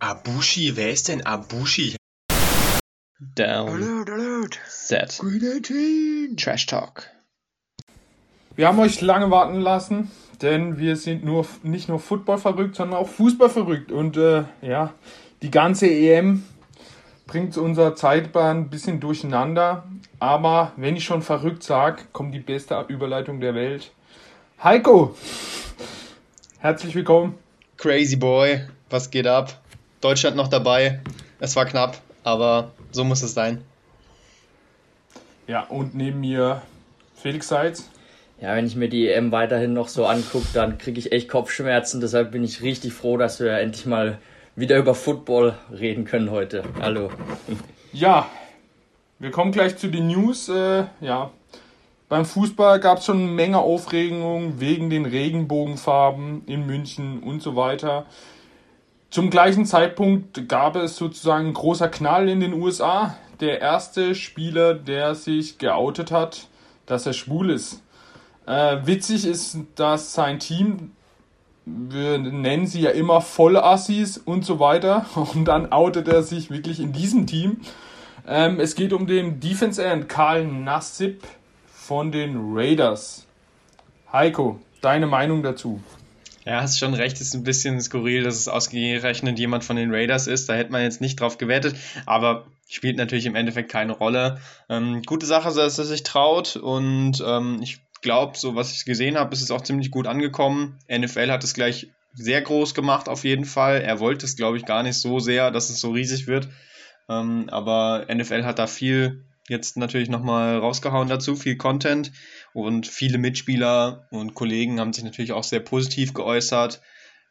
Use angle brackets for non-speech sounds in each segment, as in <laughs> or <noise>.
Abushi? Wer ist denn Abushi? Down. Alert, alert. Set. Trash Talk. Wir haben euch lange warten lassen, denn wir sind nur nicht nur Football verrückt, sondern auch Fußball verrückt. Und äh, ja, die ganze EM bringt unser Zeitplan ein bisschen durcheinander. Aber wenn ich schon verrückt sage, kommt die beste Überleitung der Welt. Heiko, herzlich willkommen. Crazy Boy, was geht ab? Deutschland noch dabei. Es war knapp, aber so muss es sein. Ja, und neben mir Felix Seitz. Ja, wenn ich mir die EM weiterhin noch so angucke, dann kriege ich echt Kopfschmerzen. Deshalb bin ich richtig froh, dass wir endlich mal wieder über Football reden können heute. Hallo. Ja, wir kommen gleich zu den News. Äh, ja, beim Fußball gab es schon eine Menge Aufregung wegen den Regenbogenfarben in München und so weiter. Zum gleichen Zeitpunkt gab es sozusagen ein großer Knall in den USA. Der erste Spieler, der sich geoutet hat, dass er schwul ist. Äh, witzig ist, dass sein Team, wir nennen sie ja immer Vollassis und so weiter, <laughs> und dann outet er sich wirklich in diesem Team. Ähm, es geht um den Defense End Karl Nassib von den Raiders. Heiko, deine Meinung dazu? Ja, hast schon recht, ist ein bisschen skurril, dass es ausgerechnet jemand von den Raiders ist. Da hätte man jetzt nicht drauf gewertet, aber spielt natürlich im Endeffekt keine Rolle. Ähm, gute Sache, dass er sich traut und ähm, ich glaube, so was ich gesehen habe, ist es auch ziemlich gut angekommen. NFL hat es gleich sehr groß gemacht, auf jeden Fall. Er wollte es, glaube ich, gar nicht so sehr, dass es so riesig wird. Ähm, aber NFL hat da viel jetzt natürlich nochmal rausgehauen dazu, viel Content und viele Mitspieler und Kollegen haben sich natürlich auch sehr positiv geäußert.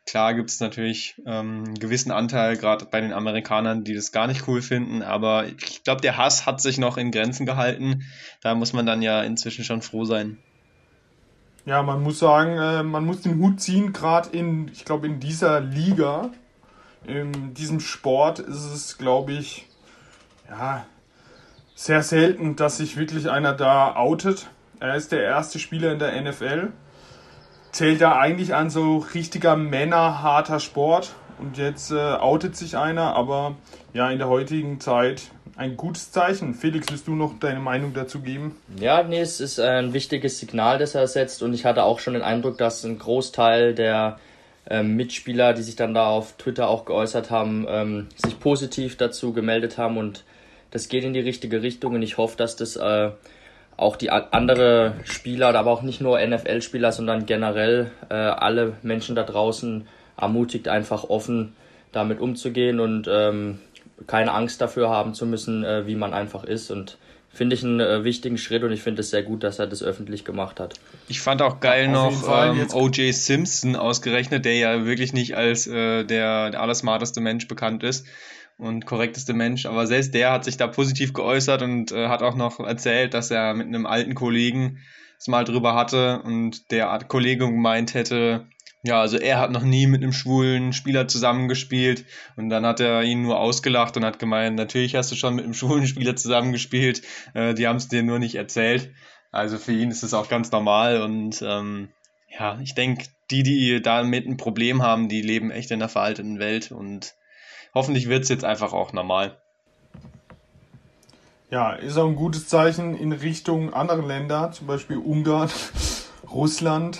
Klar gibt es natürlich ähm, einen gewissen Anteil, gerade bei den Amerikanern, die das gar nicht cool finden, aber ich glaube, der Hass hat sich noch in Grenzen gehalten. Da muss man dann ja inzwischen schon froh sein. Ja, man muss sagen, äh, man muss den Hut ziehen, gerade in, ich glaube, in dieser Liga, in diesem Sport ist es, glaube ich, ja, sehr selten, dass sich wirklich einer da outet. Er ist der erste Spieler in der NFL. Zählt da eigentlich an so richtiger männerharter Sport. Und jetzt äh, outet sich einer, aber ja, in der heutigen Zeit ein gutes Zeichen. Felix, willst du noch deine Meinung dazu geben? Ja, nee, es ist ein wichtiges Signal, das er setzt. Und ich hatte auch schon den Eindruck, dass ein Großteil der ähm, Mitspieler, die sich dann da auf Twitter auch geäußert haben, ähm, sich positiv dazu gemeldet haben und das geht in die richtige Richtung und ich hoffe, dass das äh, auch die andere Spieler, aber auch nicht nur NFL-Spieler, sondern generell äh, alle Menschen da draußen ermutigt, einfach offen damit umzugehen und ähm, keine Angst dafür haben zu müssen, äh, wie man einfach ist. Und finde ich einen äh, wichtigen Schritt und ich finde es sehr gut, dass er das öffentlich gemacht hat. Ich fand auch geil ja, noch ähm, O.J. Simpson ausgerechnet, der ja wirklich nicht als äh, der, der allersmarteste Mensch bekannt ist und korrekteste Mensch, aber selbst der hat sich da positiv geäußert und äh, hat auch noch erzählt, dass er mit einem alten Kollegen es mal drüber hatte und der Kollege gemeint hätte, ja, also er hat noch nie mit einem schwulen Spieler zusammengespielt. Und dann hat er ihn nur ausgelacht und hat gemeint, natürlich hast du schon mit einem <laughs> schwulen Spieler zusammengespielt, äh, die haben es dir nur nicht erzählt. Also für ihn ist es auch ganz normal und ähm, ja, ich denke, die, die damit ein Problem haben, die leben echt in einer veralteten Welt und hoffentlich wird es jetzt einfach auch normal. Ja, ist auch ein gutes Zeichen in Richtung anderer Länder, zum Beispiel Ungarn, <laughs> Russland.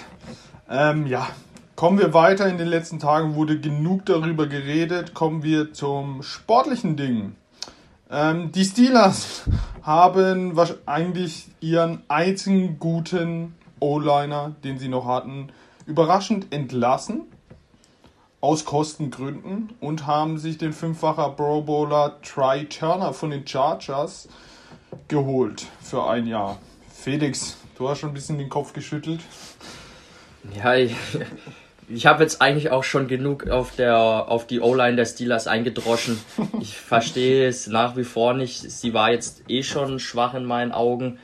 Ähm, ja, kommen wir weiter. In den letzten Tagen wurde genug darüber geredet. Kommen wir zum sportlichen Ding. Ähm, die Steelers <laughs> haben wahrscheinlich ihren einzigen guten O-Liner, den sie noch hatten, überraschend entlassen aus Kostengründen und haben sich den fünffacher Pro Bowler Try Turner von den Chargers geholt für ein Jahr. Felix, du hast schon ein bisschen den Kopf geschüttelt. Ja, ich, ich habe jetzt eigentlich auch schon genug auf, der, auf die O-Line der Steelers eingedroschen. Ich verstehe es nach wie vor nicht. Sie war jetzt eh schon schwach in meinen Augen.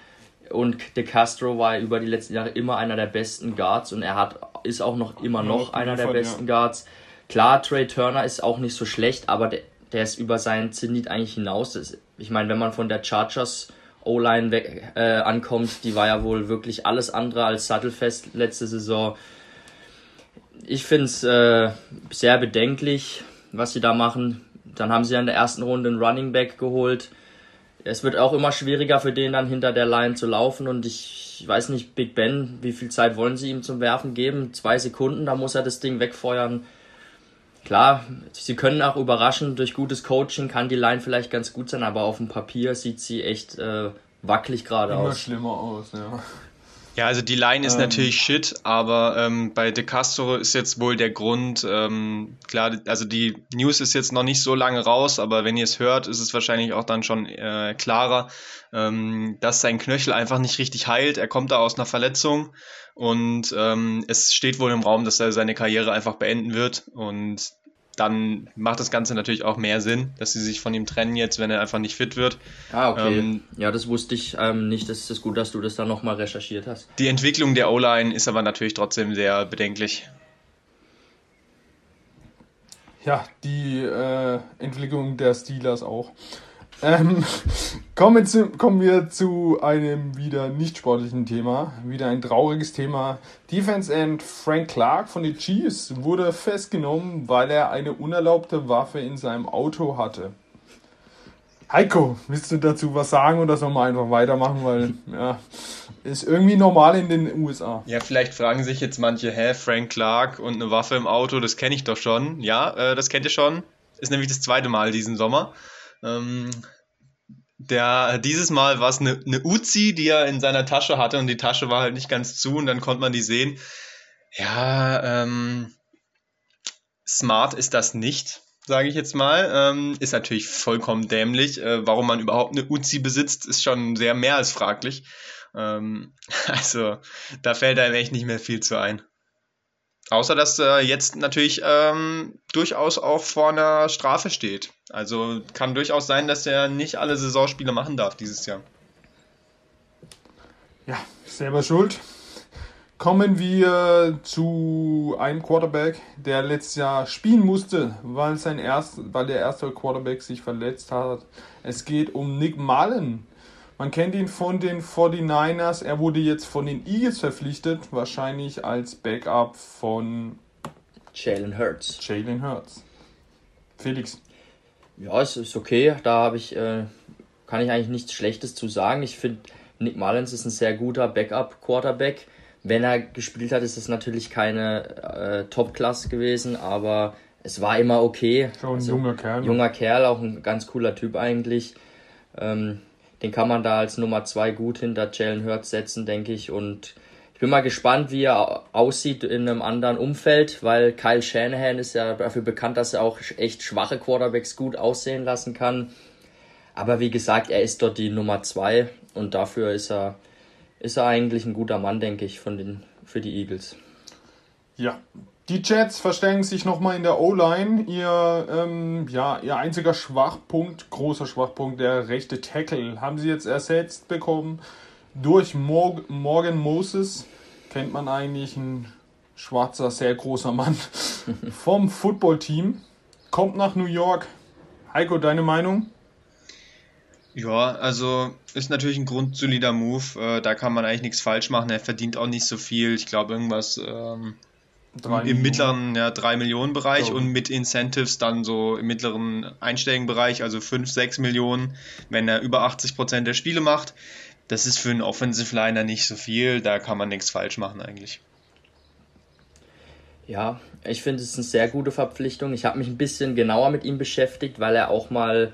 Und De Castro war über die letzten Jahre immer einer der besten Guards und er hat, ist auch noch immer noch einer der besten. Guards. Klar, Trey Turner ist auch nicht so schlecht, aber der, der ist über seinen Zenit eigentlich hinaus. Ich meine, wenn man von der Chargers O-Line weg, äh, ankommt, die war ja wohl wirklich alles andere als sattelfest letzte Saison. Ich finde es äh, sehr bedenklich. was sie da machen. Dann haben sie in der ersten Runde einen Running Back geholt. Es wird auch immer schwieriger für den dann hinter der Line zu laufen und ich weiß nicht, Big Ben, wie viel Zeit wollen sie ihm zum Werfen geben? Zwei Sekunden, da muss er das Ding wegfeuern. Klar, sie können auch überraschen, durch gutes Coaching kann die Line vielleicht ganz gut sein, aber auf dem Papier sieht sie echt äh, wackelig gerade aus. Immer schlimmer aus, ja. Ja, also die Line ist ähm, natürlich shit, aber ähm, bei De Castro ist jetzt wohl der Grund, ähm, klar, also die News ist jetzt noch nicht so lange raus, aber wenn ihr es hört, ist es wahrscheinlich auch dann schon äh, klarer, ähm, dass sein Knöchel einfach nicht richtig heilt. Er kommt da aus einer Verletzung und ähm, es steht wohl im Raum, dass er seine Karriere einfach beenden wird und dann macht das Ganze natürlich auch mehr Sinn, dass sie sich von ihm trennen jetzt, wenn er einfach nicht fit wird. Ah, okay. Ähm, ja, das wusste ich ähm, nicht. Das ist gut, dass du das dann nochmal recherchiert hast. Die Entwicklung der O-Line ist aber natürlich trotzdem sehr bedenklich. Ja, die äh, Entwicklung der Steelers auch. Ähm, kommen, zu, kommen wir zu einem wieder nicht sportlichen Thema. Wieder ein trauriges Thema. Defense End Frank Clark von den Chiefs wurde festgenommen, weil er eine unerlaubte Waffe in seinem Auto hatte. Heiko, willst du dazu was sagen oder sollen wir einfach weitermachen, weil ja, ist irgendwie normal in den USA. Ja, vielleicht fragen sich jetzt manche, hä, Frank Clark und eine Waffe im Auto, das kenne ich doch schon. Ja, äh, das kennt ihr schon. Ist nämlich das zweite Mal diesen Sommer. Ähm, der, dieses Mal war es eine, eine Uzi, die er in seiner Tasche hatte und die Tasche war halt nicht ganz zu und dann konnte man die sehen. Ja, ähm, smart ist das nicht, sage ich jetzt mal. Ähm, ist natürlich vollkommen dämlich. Äh, warum man überhaupt eine Uzi besitzt, ist schon sehr mehr als fraglich. Ähm, <laughs> also, da fällt einem echt nicht mehr viel zu ein. Außer dass er jetzt natürlich ähm, durchaus auch vor einer Strafe steht. Also kann durchaus sein, dass er nicht alle Saisonspiele machen darf dieses Jahr. Ja, selber schuld. Kommen wir zu einem Quarterback, der letztes Jahr spielen musste, weil, sein erst, weil der erste Quarterback sich verletzt hat. Es geht um Nick Mullen. Man kennt ihn von den 49ers. Er wurde jetzt von den Eagles verpflichtet, wahrscheinlich als Backup von Jalen Hurts. Jalen Hurts. Felix. Ja, es ist okay. Da habe ich, äh, kann ich eigentlich nichts Schlechtes zu sagen. Ich finde, Nick Mullins ist ein sehr guter Backup-Quarterback. Wenn er gespielt hat, ist es natürlich keine äh, Top-Klasse gewesen, aber es war immer okay. Schon ein also, junger Kerl. Junger Kerl, auch ein ganz cooler Typ eigentlich. Ähm, den kann man da als Nummer zwei gut hinter Jalen Hurts setzen, denke ich. Und ich bin mal gespannt, wie er aussieht in einem anderen Umfeld, weil Kyle Shanahan ist ja dafür bekannt, dass er auch echt schwache Quarterbacks gut aussehen lassen kann. Aber wie gesagt, er ist dort die Nummer zwei und dafür ist er, ist er eigentlich ein guter Mann, denke ich, von den, für die Eagles. Ja, die Jets verstärken sich nochmal in der O-Line. Ihr, ähm, ja, ihr einziger Schwachpunkt, großer Schwachpunkt, der rechte Tackle, haben sie jetzt ersetzt bekommen durch Mor Morgan Moses. Kennt man eigentlich, ein schwarzer, sehr großer Mann <laughs> vom Footballteam. Kommt nach New York. Heiko, deine Meinung? Ja, also ist natürlich ein grundsolider Move. Äh, da kann man eigentlich nichts falsch machen. Er verdient auch nicht so viel. Ich glaube, irgendwas. Ähm im mittleren ja, 3 Millionen Bereich oh. und mit Incentives dann so im mittleren einstelligen Bereich, also 5, 6 Millionen, wenn er über 80 Prozent der Spiele macht. Das ist für einen Offensive Liner nicht so viel, da kann man nichts falsch machen eigentlich. Ja, ich finde es eine sehr gute Verpflichtung. Ich habe mich ein bisschen genauer mit ihm beschäftigt, weil er auch mal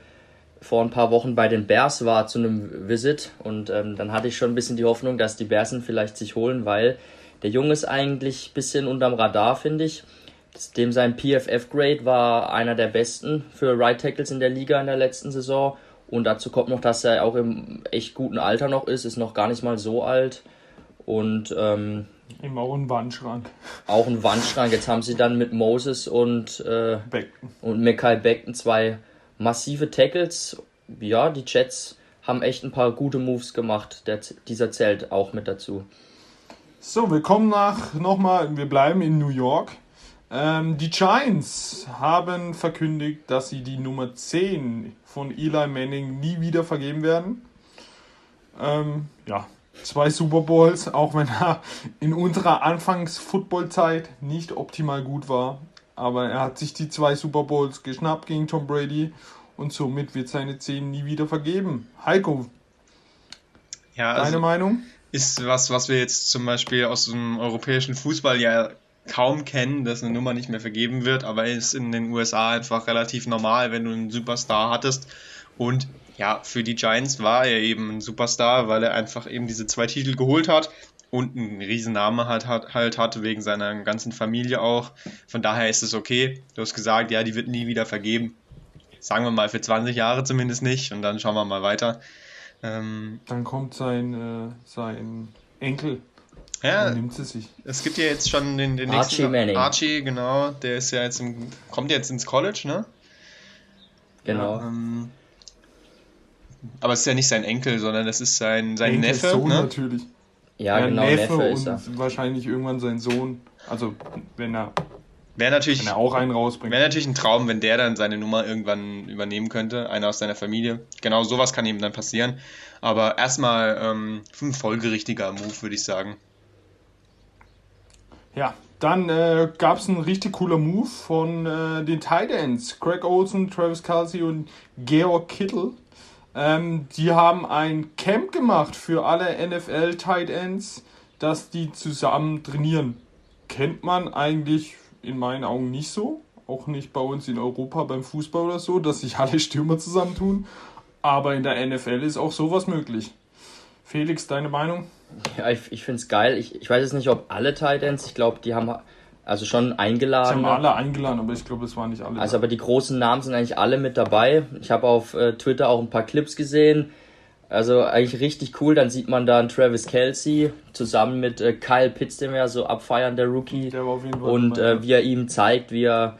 vor ein paar Wochen bei den Bears war zu einem Visit und ähm, dann hatte ich schon ein bisschen die Hoffnung, dass die Bears ihn vielleicht sich holen, weil der Junge ist eigentlich ein bisschen unterm Radar, finde ich. Dem sein PFF-Grade war einer der besten für Right Tackles in der Liga in der letzten Saison. Und dazu kommt noch, dass er auch im echt guten Alter noch ist, ist noch gar nicht mal so alt. Und ähm, immer auch ein Wandschrank. Auch ein Wandschrank. Jetzt haben sie dann mit Moses und, äh, Beckton. und Mekai Beckton zwei massive Tackles. Ja, die Jets haben echt ein paar gute Moves gemacht. Der, dieser zählt auch mit dazu. So, wir kommen nach nochmal, wir bleiben in New York. Ähm, die Giants haben verkündigt, dass sie die Nummer 10 von Eli Manning nie wieder vergeben werden. Ähm, ja, zwei Super Bowls, auch wenn er in unserer Anfangs-Football-Zeit nicht optimal gut war. aber er hat sich die zwei Super Bowls geschnappt gegen Tom Brady und somit wird seine 10 nie wieder vergeben. Heiko, ja, also deine Meinung? Ist was, was wir jetzt zum Beispiel aus dem europäischen Fußball ja kaum kennen, dass eine Nummer nicht mehr vergeben wird, aber ist in den USA einfach relativ normal, wenn du einen Superstar hattest. Und ja, für die Giants war er eben ein Superstar, weil er einfach eben diese zwei Titel geholt hat und einen riesen Namen halt, hat, halt hat, wegen seiner ganzen Familie auch. Von daher ist es okay. Du hast gesagt, ja, die wird nie wieder vergeben. Sagen wir mal für 20 Jahre zumindest nicht und dann schauen wir mal weiter. Ähm, dann kommt sein, äh, sein Enkel ja, und nimmt sie sich. Es gibt ja jetzt schon den, den Archie nächsten Manning. Archie, genau, der ist ja jetzt im, kommt jetzt ins College, ne? Genau. Ähm, aber es ist ja nicht sein Enkel, sondern es ist sein, sein Enkel Neffe. Sohn ne? natürlich. Ja, ja genau, Neffe, Neffe ist und er. wahrscheinlich irgendwann sein Sohn. Also wenn er Wäre natürlich, wenn auch einen rausbringt. Wäre natürlich ein Traum, wenn der dann seine Nummer irgendwann übernehmen könnte, einer aus seiner Familie. Genau sowas kann ihm dann passieren. Aber erstmal ähm, ein folgerichtiger Move, würde ich sagen. Ja, dann äh, gab es einen richtig cooler Move von äh, den Titans. Craig Olsen, Travis Kelsey und Georg Kittle. Ähm, die haben ein Camp gemacht für alle NFL Tight Ends, dass die zusammen trainieren. Kennt man eigentlich in meinen Augen nicht so. Auch nicht bei uns in Europa beim Fußball oder so, dass sich alle Stürmer zusammentun. Aber in der NFL ist auch sowas möglich. Felix, deine Meinung? Ja, ich, ich finde es geil. Ich, ich weiß jetzt nicht, ob alle Titans, ich glaube, die haben also schon eingeladen. Sie haben alle eingeladen, aber ich glaube, es waren nicht alle. Also, aber die großen Namen sind eigentlich alle mit dabei. Ich habe auf äh, Twitter auch ein paar Clips gesehen. Also eigentlich richtig cool. Dann sieht man da einen Travis Kelsey zusammen mit äh, Kyle Pitts, den wir so abfeiern, der Rookie. Der Und äh, wie er ihm zeigt, wie er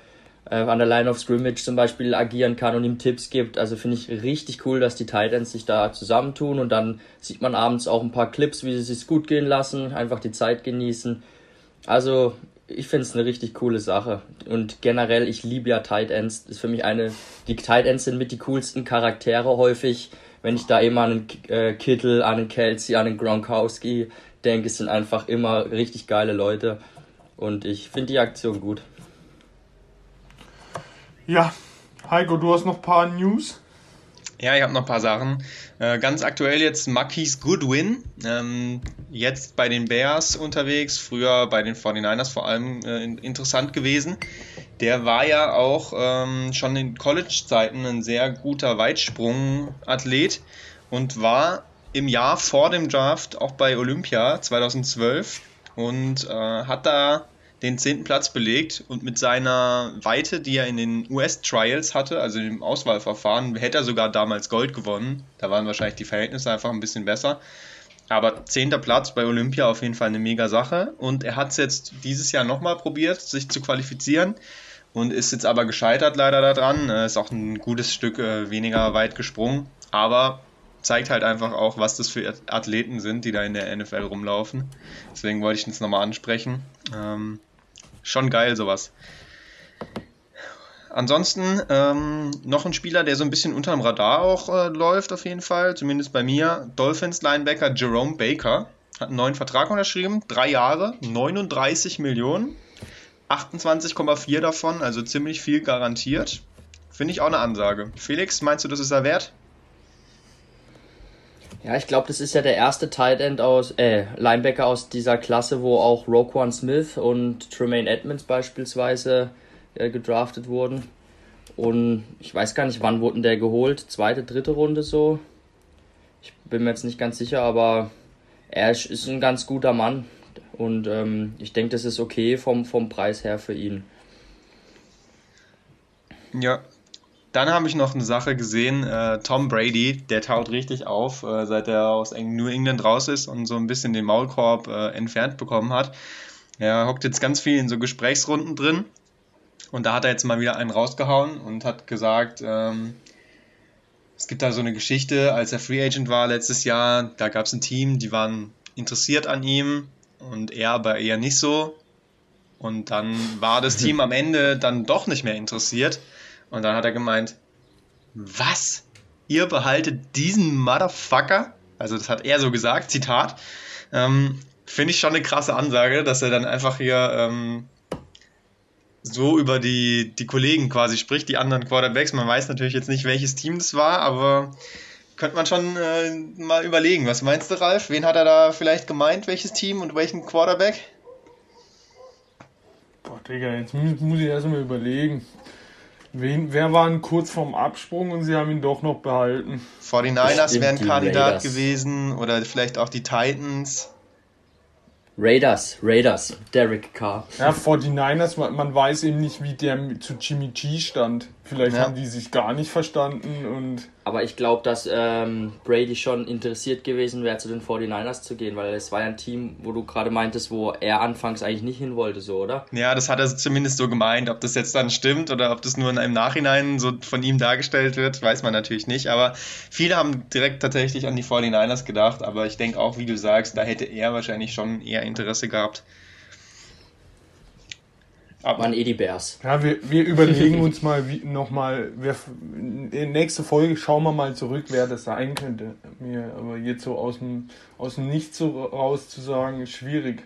äh, an der Line of Scrimmage zum Beispiel agieren kann und ihm Tipps gibt. Also finde ich richtig cool, dass die Titans sich da zusammentun und dann sieht man abends auch ein paar Clips, wie sie sich gut gehen lassen, einfach die Zeit genießen. Also ich finde es eine richtig coole Sache. Und generell, ich liebe ja Tight Ends. Ist für mich eine, die Tight Ends sind mit die coolsten Charaktere häufig. Wenn ich da eben an einen äh, Kittel, an einen Kelsey, an einen Gronkowski denke, es sind einfach immer richtig geile Leute. Und ich finde die Aktion gut. Ja, Heiko, du hast noch ein paar News. Ja, ich habe noch ein paar Sachen. Äh, ganz aktuell jetzt Marquis Goodwin, ähm, jetzt bei den Bears unterwegs, früher bei den 49ers vor allem äh, interessant gewesen. Der war ja auch ähm, schon in College-Zeiten ein sehr guter Weitsprung-Athlet und war im Jahr vor dem Draft auch bei Olympia 2012 und äh, hat da den zehnten Platz belegt und mit seiner Weite, die er in den US-Trials hatte, also im Auswahlverfahren, hätte er sogar damals Gold gewonnen. Da waren wahrscheinlich die Verhältnisse einfach ein bisschen besser. Aber zehnter Platz bei Olympia auf jeden Fall eine mega Sache. Und er hat es jetzt dieses Jahr nochmal probiert, sich zu qualifizieren und ist jetzt aber gescheitert leider daran. Ist auch ein gutes Stück äh, weniger weit gesprungen. Aber zeigt halt einfach auch, was das für Athleten sind, die da in der NFL rumlaufen. Deswegen wollte ich das nochmal ansprechen. Ähm, schon geil, sowas. Ansonsten ähm, noch ein Spieler, der so ein bisschen unterm Radar auch äh, läuft, auf jeden Fall, zumindest bei mir. Dolphins Linebacker Jerome Baker hat einen neuen Vertrag unterschrieben, drei Jahre, 39 Millionen, 28,4 davon, also ziemlich viel garantiert. Finde ich auch eine Ansage. Felix, meinst du, das ist er wert? Ja, ich glaube, das ist ja der erste Tight End aus, äh, Linebacker aus dieser Klasse, wo auch Roquan Smith und Tremaine Edmonds beispielsweise äh, gedraftet wurden. Und ich weiß gar nicht, wann wurden der geholt? Zweite, dritte Runde so? Ich bin mir jetzt nicht ganz sicher, aber er ist ein ganz guter Mann. Und ähm, ich denke, das ist okay vom, vom Preis her für ihn. Ja, dann habe ich noch eine Sache gesehen. Äh, Tom Brady, der taut richtig auf, äh, seit er aus New England raus ist und so ein bisschen den Maulkorb äh, entfernt bekommen hat. Er hockt jetzt ganz viel in so Gesprächsrunden drin. Und da hat er jetzt mal wieder einen rausgehauen und hat gesagt, ähm, es gibt da so eine Geschichte, als er Free Agent war letztes Jahr, da gab es ein Team, die waren interessiert an ihm und er aber eher nicht so. Und dann war das Team am Ende dann doch nicht mehr interessiert. Und dann hat er gemeint, was? Ihr behaltet diesen Motherfucker? Also das hat er so gesagt, Zitat. Ähm, Finde ich schon eine krasse Ansage, dass er dann einfach hier ähm, so über die, die Kollegen quasi spricht, die anderen Quarterbacks. Man weiß natürlich jetzt nicht, welches Team das war, aber könnte man schon äh, mal überlegen. Was meinst du, Ralf? Wen hat er da vielleicht gemeint? Welches Team und welchen Quarterback? Boah, Digga, jetzt muss, muss ich erstmal überlegen. Wen, wer waren kurz vorm Absprung und sie haben ihn doch noch behalten? 49ers wären Kandidat Raiders. gewesen oder vielleicht auch die Titans. Raiders, Raiders, Derek Carr. Ja, 49ers, man, man weiß eben nicht, wie der zu Jimmy G stand. Vielleicht ja. haben die sich gar nicht verstanden und. Aber ich glaube, dass ähm, Brady schon interessiert gewesen wäre, zu den 49ers zu gehen, weil es war ja ein Team, wo du gerade meintest, wo er anfangs eigentlich nicht hin wollte, so, oder? Ja, das hat er zumindest so gemeint. Ob das jetzt dann stimmt oder ob das nur in einem Nachhinein so von ihm dargestellt wird, weiß man natürlich nicht. Aber viele haben direkt tatsächlich an die 49ers gedacht. Aber ich denke auch, wie du sagst, da hätte er wahrscheinlich schon eher Interesse gehabt. Aber waren eh die Bears. Ja, wir, wir überlegen uns mal nochmal, in nächste Folge schauen wir mal zurück, wer das sein könnte. Mir, aber jetzt so aus dem, aus dem Nichts so raus zu sagen, ist schwierig.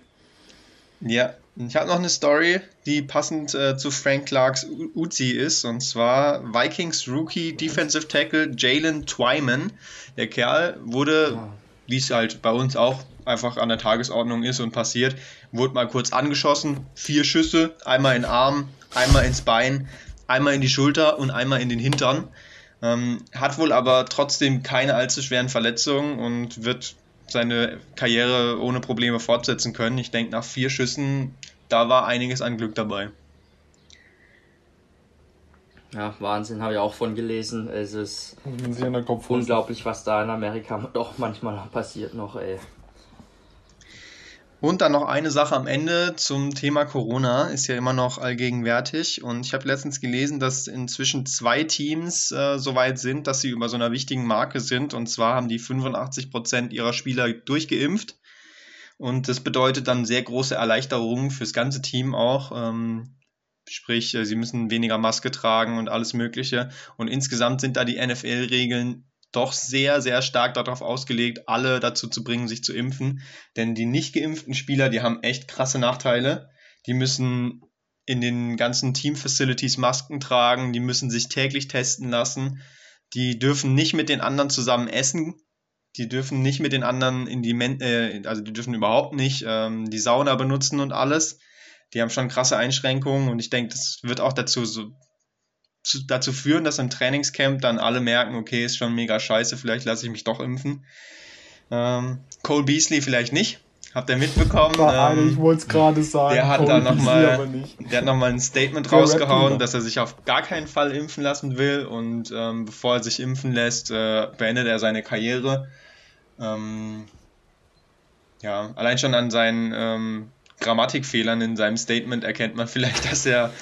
Ja, ich habe noch eine Story, die passend äh, zu Frank Clarks Uzi ist, und zwar Vikings Rookie Defensive Tackle Jalen Twyman. Der Kerl wurde, wie es halt bei uns auch einfach an der Tagesordnung ist und passiert, wurde mal kurz angeschossen, vier Schüsse, einmal in den Arm, einmal ins Bein, einmal in die Schulter und einmal in den Hintern. Ähm, hat wohl aber trotzdem keine allzu schweren Verletzungen und wird seine Karriere ohne Probleme fortsetzen können. Ich denke, nach vier Schüssen, da war einiges an Glück dabei. Ja, Wahnsinn, habe ich auch von gelesen. Es ist unglaublich, was da in Amerika <laughs> doch manchmal passiert noch, ey. Und dann noch eine Sache am Ende zum Thema Corona, ist ja immer noch allgegenwärtig. Und ich habe letztens gelesen, dass inzwischen zwei Teams äh, so weit sind, dass sie über so einer wichtigen Marke sind. Und zwar haben die 85 Prozent ihrer Spieler durchgeimpft. Und das bedeutet dann sehr große Erleichterungen fürs ganze Team auch. Ähm, sprich, äh, sie müssen weniger Maske tragen und alles Mögliche. Und insgesamt sind da die NFL-Regeln doch sehr, sehr stark darauf ausgelegt, alle dazu zu bringen, sich zu impfen. Denn die nicht geimpften Spieler, die haben echt krasse Nachteile. Die müssen in den ganzen Team-Facilities Masken tragen, die müssen sich täglich testen lassen, die dürfen nicht mit den anderen zusammen essen, die dürfen nicht mit den anderen in die, Men äh, also die dürfen überhaupt nicht ähm, die Sauna benutzen und alles. Die haben schon krasse Einschränkungen und ich denke, das wird auch dazu so zu, dazu führen, dass im Trainingscamp dann alle merken, okay, ist schon mega scheiße, vielleicht lasse ich mich doch impfen. Ähm, Cole Beasley vielleicht nicht. Habt ihr mitbekommen? ähm, ich wollte es gerade sagen. Der hat da nochmal noch ein Statement rausgehauen, dass er sich auf gar keinen Fall impfen lassen will und ähm, bevor er sich impfen lässt, äh, beendet er seine Karriere. Ähm, ja, allein schon an seinen ähm, Grammatikfehlern in seinem Statement erkennt man vielleicht, dass er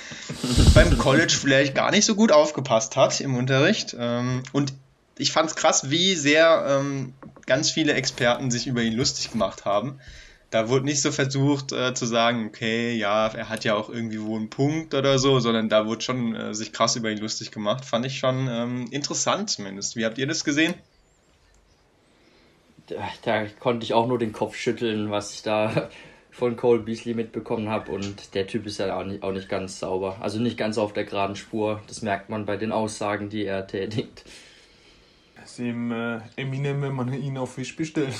beim College vielleicht gar nicht so gut aufgepasst hat im Unterricht. Ähm, und ich fand es krass, wie sehr ähm, ganz viele Experten sich über ihn lustig gemacht haben. Da wurde nicht so versucht äh, zu sagen, okay, ja, er hat ja auch irgendwie wohl einen Punkt oder so, sondern da wurde schon äh, sich krass über ihn lustig gemacht. Fand ich schon ähm, interessant zumindest. Wie habt ihr das gesehen? Da, da konnte ich auch nur den Kopf schütteln, was ich da von Cole Beasley mitbekommen habe und der Typ ist ja auch nicht, auch nicht ganz sauber. Also nicht ganz auf der geraden Spur. Das merkt man bei den Aussagen, die er tätigt. Das ist eben äh, Eminem, wenn man ihn auf Fisch bestellt. <laughs>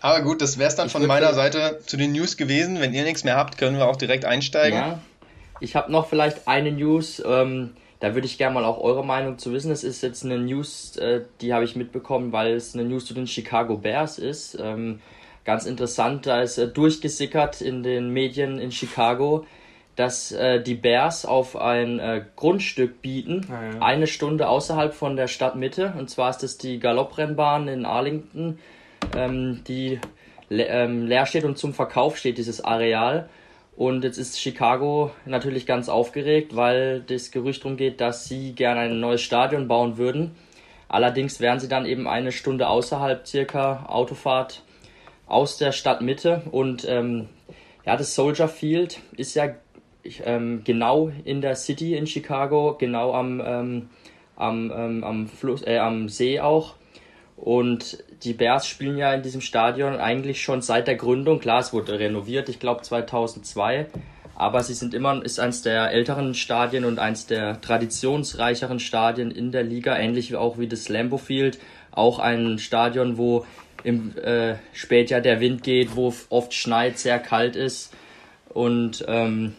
Aber gut, das wäre es dann ich von meiner Seite zu den News gewesen. Wenn ihr nichts mehr habt, können wir auch direkt einsteigen. Ja, ich habe noch vielleicht eine News. Ähm, da würde ich gerne mal auch eure Meinung zu wissen. Es ist jetzt eine News, äh, die habe ich mitbekommen, weil es eine News zu den Chicago Bears ist. Ähm, ganz interessant, da ist äh, durchgesickert in den Medien in Chicago, dass äh, die Bears auf ein äh, Grundstück bieten, ah, ja. eine Stunde außerhalb von der Stadtmitte. Und zwar ist es die Galopprennbahn in Arlington, ähm, die le ähm, leer steht und zum Verkauf steht, dieses Areal. Und jetzt ist Chicago natürlich ganz aufgeregt, weil das Gerücht umgeht, dass sie gerne ein neues Stadion bauen würden. Allerdings wären sie dann eben eine Stunde außerhalb circa Autofahrt aus der Stadtmitte. Und ähm, ja, das Soldier Field ist ja ähm, genau in der City in Chicago, genau am, ähm, am, ähm, am, Fluss, äh, am See auch. Und die Bears spielen ja in diesem Stadion eigentlich schon seit der Gründung. Klar, es wurde renoviert, ich glaube 2002. Aber sie sind immer, ist eines der älteren Stadien und eines der traditionsreicheren Stadien in der Liga, ähnlich auch wie das Lambeau Field. Auch ein Stadion, wo im äh, Spätjahr der Wind geht, wo oft schneit, sehr kalt ist. Und ähm,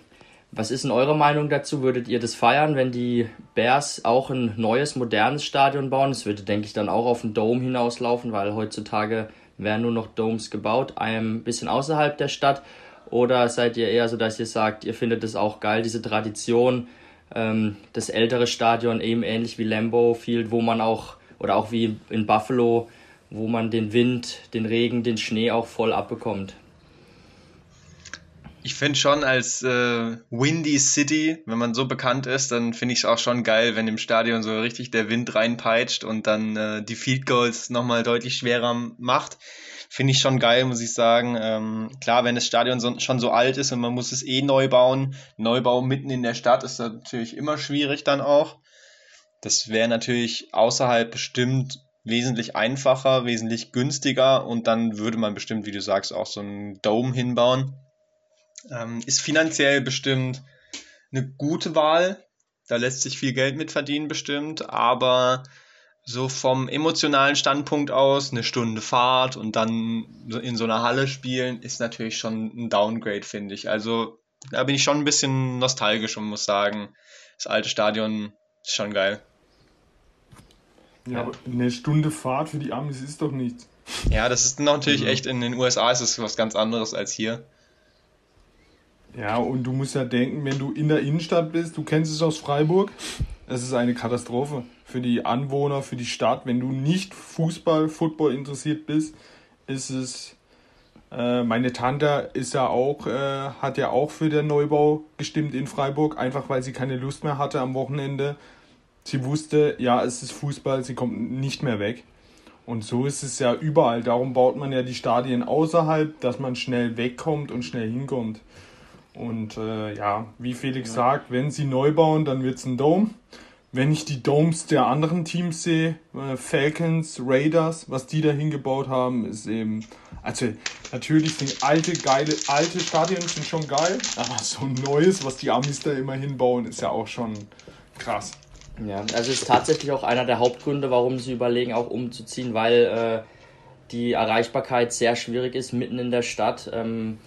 was ist denn eure Meinung dazu? Würdet ihr das feiern, wenn die Bears auch ein neues, modernes Stadion bauen? Es würde, denke ich, dann auch auf den Dome hinauslaufen, weil heutzutage werden nur noch Domes gebaut, ein bisschen außerhalb der Stadt. Oder seid ihr eher so, dass ihr sagt, ihr findet es auch geil, diese Tradition, ähm, das ältere Stadion, eben ähnlich wie Lambeau Field, wo man auch, oder auch wie in Buffalo, wo man den Wind, den Regen, den Schnee auch voll abbekommt? Ich finde schon als äh, Windy City, wenn man so bekannt ist, dann finde ich es auch schon geil, wenn im Stadion so richtig der Wind reinpeitscht und dann äh, die Field Goals nochmal deutlich schwerer macht. Finde ich schon geil, muss ich sagen. Ähm, klar, wenn das Stadion so, schon so alt ist und man muss es eh neu bauen, Neubau mitten in der Stadt ist natürlich immer schwierig dann auch. Das wäre natürlich außerhalb bestimmt wesentlich einfacher, wesentlich günstiger und dann würde man bestimmt, wie du sagst, auch so einen Dome hinbauen. Ähm, ist finanziell bestimmt eine gute Wahl. Da lässt sich viel Geld mit verdienen, bestimmt. Aber so vom emotionalen Standpunkt aus, eine Stunde Fahrt und dann in so einer Halle spielen, ist natürlich schon ein Downgrade, finde ich. Also da bin ich schon ein bisschen nostalgisch und muss sagen, das alte Stadion ist schon geil. Ja, aber eine Stunde Fahrt für die Amis ist doch nichts. Ja, das ist natürlich also. echt in den USA ist es was ganz anderes als hier. Ja, und du musst ja denken, wenn du in der Innenstadt bist, du kennst es aus Freiburg, es ist eine Katastrophe für die Anwohner, für die Stadt. Wenn du nicht Fußball, Football interessiert bist, ist es. Äh, meine Tante ist ja auch, äh, hat ja auch für den Neubau gestimmt in Freiburg, einfach weil sie keine Lust mehr hatte am Wochenende. Sie wusste, ja, es ist Fußball, sie kommt nicht mehr weg. Und so ist es ja überall. Darum baut man ja die Stadien außerhalb, dass man schnell wegkommt und schnell hinkommt. Und äh, ja, wie Felix ja. sagt, wenn sie neu bauen, dann wird es ein Dome. Wenn ich die Domes der anderen Teams sehe, äh, Falcons, Raiders, was die da hingebaut haben, ist eben. Also, natürlich sind alte, geile, alte Stadien sind schon geil, aber so ein neues, was die Amis da immer hinbauen, ist ja auch schon krass. Ja, also ist tatsächlich auch einer der Hauptgründe, warum sie überlegen, auch umzuziehen, weil äh, die Erreichbarkeit sehr schwierig ist mitten in der Stadt. Ähm,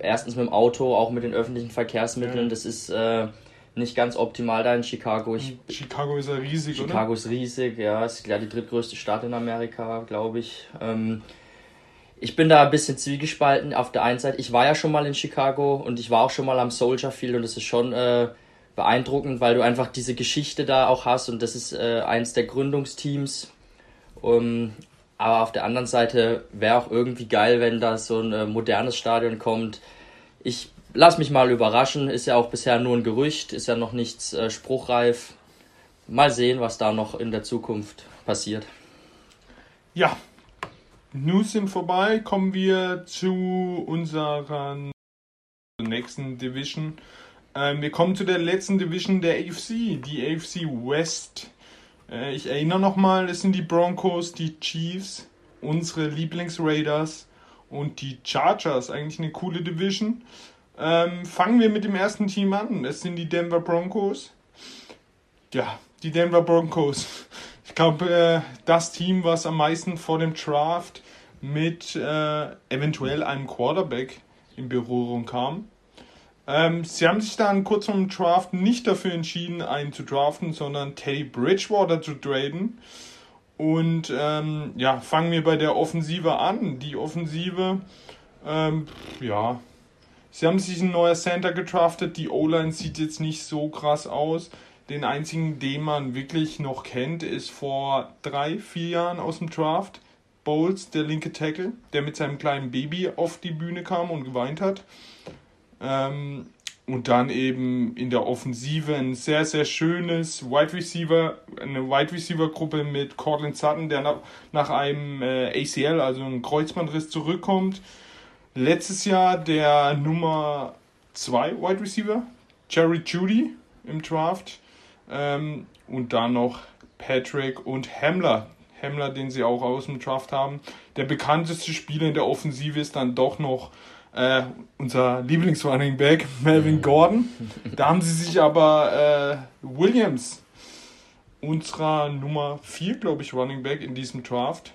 erstens mit dem Auto, auch mit den öffentlichen Verkehrsmitteln. Ja. Das ist äh, nicht ganz optimal da in Chicago. Ich, Chicago ist ja riesig, Chicago oder? Chicago ist riesig, ja. Ist ja die drittgrößte Stadt in Amerika, glaube ich. Ähm, ich bin da ein bisschen zwiegespalten. Auf der einen Seite, ich war ja schon mal in Chicago und ich war auch schon mal am Soldier Field und das ist schon äh, beeindruckend, weil du einfach diese Geschichte da auch hast und das ist äh, eins der Gründungsteams. Um, aber auf der anderen Seite wäre auch irgendwie geil, wenn da so ein äh, modernes Stadion kommt. Ich lass mich mal überraschen. Ist ja auch bisher nur ein Gerücht, ist ja noch nichts äh, spruchreif. Mal sehen, was da noch in der Zukunft passiert. Ja, News sind vorbei. Kommen wir zu unserer nächsten Division. Ähm, wir kommen zu der letzten Division der AFC, die AFC West. Äh, ich erinnere nochmal, es sind die Broncos, die Chiefs, unsere Lieblingsraiders und die Chargers. Eigentlich eine coole Division. Ähm, fangen wir mit dem ersten Team an. Es sind die Denver Broncos. Ja, die Denver Broncos. Ich glaube, äh, das Team, was am meisten vor dem Draft mit äh, eventuell einem Quarterback in Berührung kam. Ähm, sie haben sich dann kurz vor dem Draft nicht dafür entschieden, einen zu draften, sondern Teddy Bridgewater zu traden. Und ähm, ja, fangen wir bei der Offensive an. Die Offensive, ähm, ja, sie haben sich ein neuer Center gedraftet. Die O-Line sieht jetzt nicht so krass aus. Den einzigen, den man wirklich noch kennt, ist vor drei, vier Jahren aus dem Draft. Bowles, der linke Tackle, der mit seinem kleinen Baby auf die Bühne kam und geweint hat. Ähm, und dann eben in der Offensive ein sehr, sehr schönes Wide Receiver, eine Wide Receiver Gruppe mit Cortland Sutton, der nach, nach einem äh, ACL, also einem Kreuzbandriss, zurückkommt. Letztes Jahr der Nummer 2 Wide Receiver, Jerry Judy im Draft. Ähm, und dann noch Patrick und Hamler. Hemmler, den sie auch aus dem Draft haben. Der bekannteste Spieler in der Offensive ist dann doch noch äh, unser Lieblingsrunning Back, Melvin Gordon. Da haben sie sich aber äh, Williams, unserer Nummer 4, glaube ich, Running Back in diesem Draft.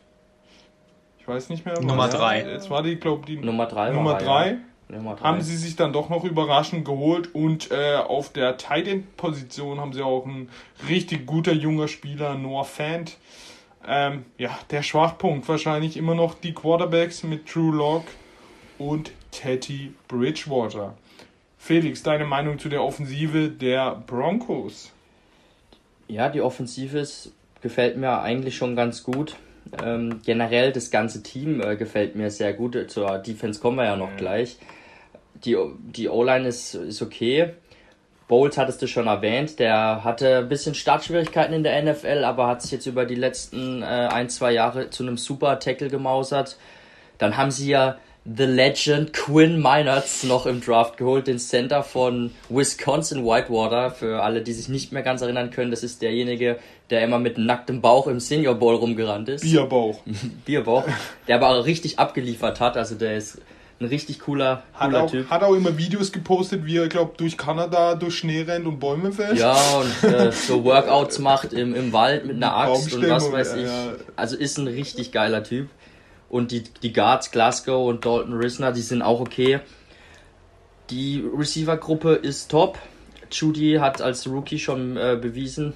Ich weiß nicht mehr. Nummer 3. Es war die, glaube die Nummer 3. Nummer 3. Ja. Nummer drei. Haben sie sich dann doch noch überraschend geholt und äh, auf der Tight End Position haben sie auch einen richtig guter junger Spieler, Noah Fant. Ähm, ja, der Schwachpunkt wahrscheinlich immer noch die Quarterbacks mit Drew Lock und Teddy Bridgewater. Felix, deine Meinung zu der Offensive der Broncos? Ja, die Offensive ist, gefällt mir eigentlich schon ganz gut. Ähm, generell das ganze Team äh, gefällt mir sehr gut. Zur Defense kommen wir ja noch gleich. Die, die O-Line ist, ist okay. Bowles hattest du schon erwähnt, der hatte ein bisschen Startschwierigkeiten in der NFL, aber hat sich jetzt über die letzten äh, ein, zwei Jahre zu einem super Tackle gemausert. Dann haben sie ja The Legend Quinn Meinertz noch im Draft geholt, den Center von Wisconsin Whitewater. Für alle, die sich nicht mehr ganz erinnern können, das ist derjenige, der immer mit nacktem Bauch im Senior Bowl rumgerannt ist. Bierbauch. <laughs> Bierbauch. Der aber auch richtig abgeliefert hat. Also der ist ein richtig cooler, hat cooler auch, Typ. Hat auch immer Videos gepostet, wie er, glaube durch Kanada durch Schnee rennt und Bäume fällt. Ja, und äh, so Workouts macht im, im Wald mit einer Axt und was weiß ich. Also ist ein richtig geiler Typ. Und die, die Guards, Glasgow und Dalton Risner, die sind auch okay. Die Receiver-Gruppe ist top. Judy hat als Rookie schon äh, bewiesen,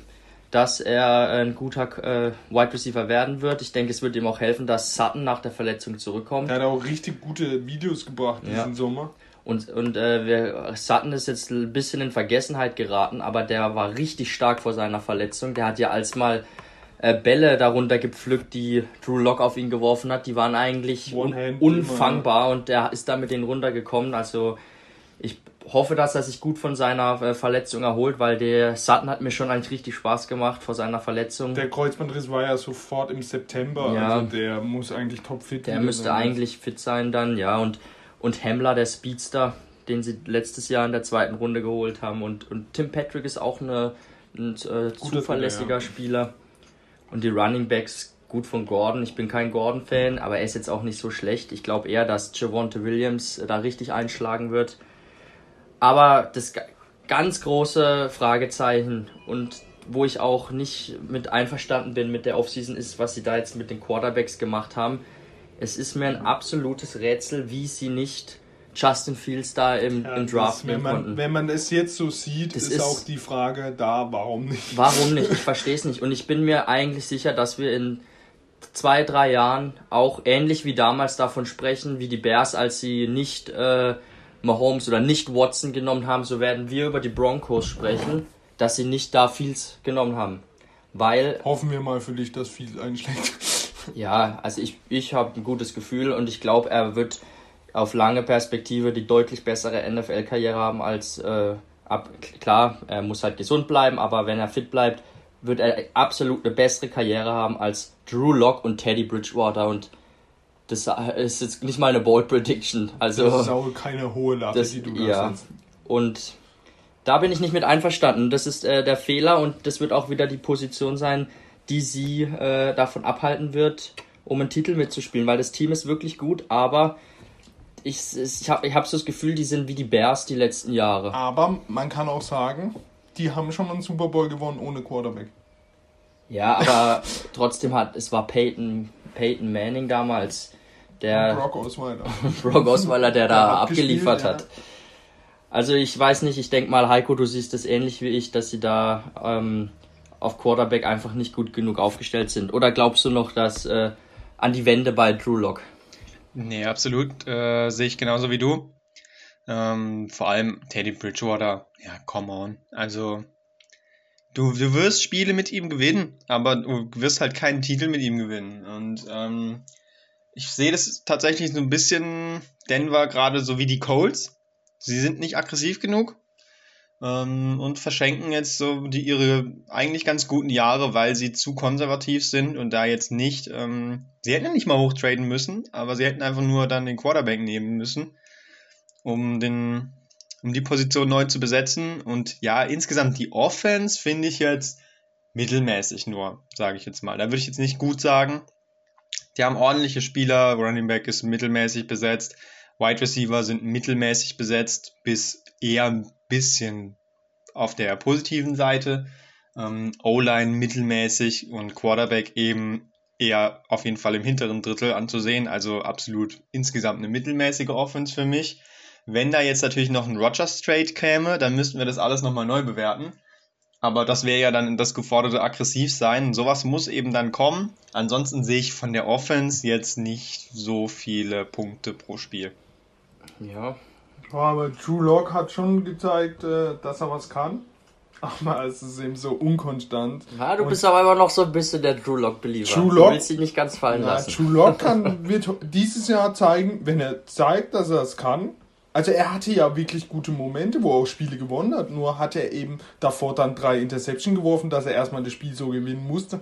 dass er ein guter äh, Wide Receiver werden wird. Ich denke, es wird ihm auch helfen, dass Sutton nach der Verletzung zurückkommt. Er hat auch richtig gute Videos gebracht diesen Ja. Sommer. Und, und äh, wir, Sutton ist jetzt ein bisschen in Vergessenheit geraten, aber der war richtig stark vor seiner Verletzung. Der hat ja als mal Bälle darunter gepflückt, die Drew Lock auf ihn geworfen hat. Die waren eigentlich un One-Hand unfangbar und der ist da mit denen runtergekommen. Also ich hoffe, dass er sich gut von seiner äh, Verletzung erholt, weil der Sutton hat mir schon eigentlich richtig Spaß gemacht vor seiner Verletzung. Der Kreuzbandriss war ja sofort im September, Ja. also der muss eigentlich topfit Der wieder müsste sein. eigentlich fit sein dann, ja. Und, und Hemmler, der Speedster, den sie letztes Jahr in der zweiten Runde geholt haben. Und, und Tim Patrick ist auch eine, ein äh, zuverlässiger Spieler, ja. Spieler. Und die Running Backs, gut von Gordon. Ich bin kein Gordon-Fan, aber er ist jetzt auch nicht so schlecht. Ich glaube eher, dass Javonte Williams äh, da richtig einschlagen wird. Aber das ga- ganz große Fragezeichen und wo ich auch nicht mit einverstanden bin mit der Offseason ist, was sie da jetzt mit den Quarterbacks gemacht haben. Es ist mir ein absolutes Rätsel, wie sie nicht Justin Fields da im, Ja, im das, Draft wenn, nehmen man, konnten. wenn man es jetzt so sieht, Das ist, ist- auch die Frage da, warum nicht? Warum nicht? Ich <laughs> verstehe es nicht. Und ich bin mir eigentlich sicher, dass wir in zwei, drei Jahren auch ähnlich wie damals davon sprechen, wie die Bears, als sie nicht äh, Mahomes oder nicht Watson genommen haben, so werden wir über die Broncos sprechen, dass sie nicht da Fields genommen haben. Weil Hoffen wir mal für dich, dass viel einschlägt. Ja, also ich, ich habe ein gutes Gefühl und ich glaube, er wird auf lange Perspektive die deutlich bessere NFL-Karriere haben als äh, ab. Klar, er muss halt gesund bleiben, aber wenn er fit bleibt, wird er absolut eine bessere Karriere haben als Drew Lock und Teddy Bridgewater und das ist jetzt nicht mal eine Bold Prediction. Also Das ist auch keine hohe Latte, das, die du da ja. Und da bin ich nicht mit einverstanden. Das ist äh, der Fehler und das wird auch wieder die Position sein, die sie äh, davon abhalten wird, um einen Titel mitzuspielen, weil das Team ist wirklich gut, aber ich, ich habe ich hab so das Gefühl, die sind wie die Bears die letzten Jahre. Aber man kann auch sagen, die haben schon mal einen Super Bowl gewonnen ohne Quarterback. Ja, aber <laughs> trotzdem hat, es war Peyton, Peyton Manning damals, der Brock Osweiler. <laughs> Brock Osweiler, der <laughs> da Der abgespielt, abgeliefert ja. hat. Also ich weiß nicht, ich denke mal, Heiko, du siehst das ähnlich wie ich, dass sie da ähm, auf Quarterback einfach nicht gut genug aufgestellt sind. Oder glaubst du noch, dass äh, an die Wende bei Drew Lock? Nee, absolut. Äh, sehe ich genauso wie du. Ähm, vor allem Teddy Bridgewater. Ja, come on. Also, du, du wirst Spiele mit ihm gewinnen, aber du wirst halt keinen Titel mit ihm gewinnen. Und ähm, ich sehe das tatsächlich so ein bisschen Denver gerade so wie die Colts. Sie sind nicht aggressiv genug ähm, und verschenken jetzt so die ihre eigentlich ganz guten Jahre, weil sie zu konservativ sind und da jetzt nicht, ähm, sie hätten ja nicht mal hochtraden müssen, aber sie hätten einfach nur dann den Quarterback nehmen müssen, um den, um die Position neu zu besetzen. Und ja, insgesamt die Offense finde ich jetzt mittelmäßig nur, sage ich jetzt mal. Da würde ich jetzt nicht gut sagen. Die haben ordentliche Spieler, Running Back ist mittelmäßig besetzt, Wide Receiver sind mittelmäßig besetzt, bis eher bisschen auf der positiven Seite. Ähm, O-Line mittelmäßig und Quarterback eben eher auf jeden Fall im hinteren Drittel anzusehen. Also absolut insgesamt eine mittelmäßige Offense für mich. Wenn da jetzt natürlich noch ein Rogers Trade käme, dann müssten wir das alles nochmal neu bewerten. Aber das wäre ja dann das geforderte Aggressivsein. Sowas muss eben dann kommen. Ansonsten sehe ich von der Offense jetzt nicht so viele Punkte pro Spiel. Ja. Aber True Lock hat schon gezeigt, äh, dass er was kann. Aber es ist eben so unkonstant. Ja, du und bist aber immer noch so ein bisschen der True Lock Believer. True Lock, du willst ihn nicht ganz fallen na, lassen. True Lock kann, wird dieses Jahr zeigen, wenn er zeigt, dass er es kann, also er hatte ja wirklich gute Momente, wo er auch Spiele gewonnen hat. Nur hat er eben davor dann drei Interception geworfen, dass er erstmal das Spiel so gewinnen musste.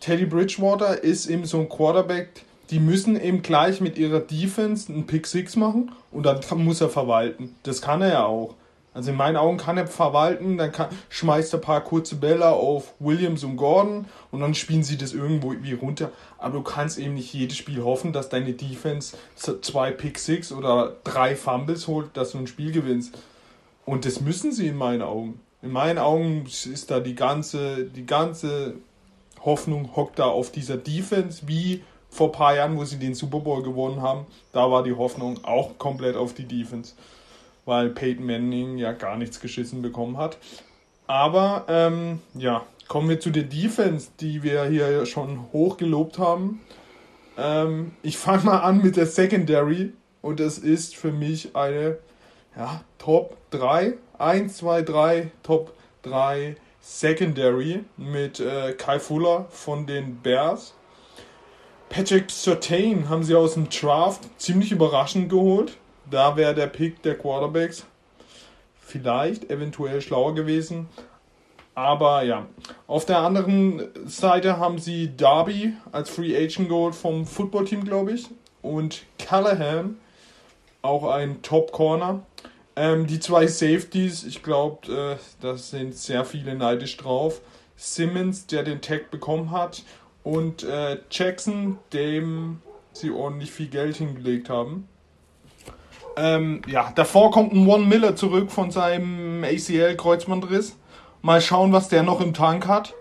Teddy Bridgewater ist eben so ein Quarterback, die müssen eben gleich mit ihrer Defense einen Pick Six machen und dann muss er verwalten. Das kann er ja auch. Also in meinen Augen kann er verwalten, dann kann, schmeißt er ein paar kurze Bälle auf Williams und Gordon und dann spielen sie das irgendwo wie runter. Aber du kannst eben nicht jedes Spiel hoffen, dass deine Defense zwei Pick Six oder drei Fumbles holt, dass du ein Spiel gewinnst. Und das müssen sie in meinen Augen. In meinen Augen ist da die ganze, die ganze Hoffnung hockt da auf dieser Defense, wie vor ein paar Jahren, wo sie den Super Bowl gewonnen haben. Da war die Hoffnung auch komplett auf die Defense weil Peyton Manning ja gar nichts geschissen bekommen hat. Aber ähm, ja, kommen wir zu der Defense, die wir hier schon hoch gelobt haben. Ähm, ich fange mal an mit der Secondary und es ist für mich eine ja, Top 3, 1, 2, 3, Top 3 Secondary mit äh, Kai Fuller von den Bears. Patrick Surtain haben sie aus dem Draft ziemlich überraschend geholt. Da wäre der Pick der Quarterbacks vielleicht eventuell schlauer gewesen. Aber ja, auf der anderen Seite haben sie Darby als Free Agent geholt vom Footballteam, glaube ich. Und Callahan, auch ein Top Corner. Ähm, die zwei Safeties, ich glaube, äh, da sind sehr viele neidisch drauf. Simmons, der den Tag bekommen hat. Und äh, Jackson, dem sie ordentlich viel Geld hingelegt haben. Ähm, ja, davor kommt ein One Miller zurück von seinem ACL-Kreuzbandriss. Mal schauen, was der noch im Tank hat.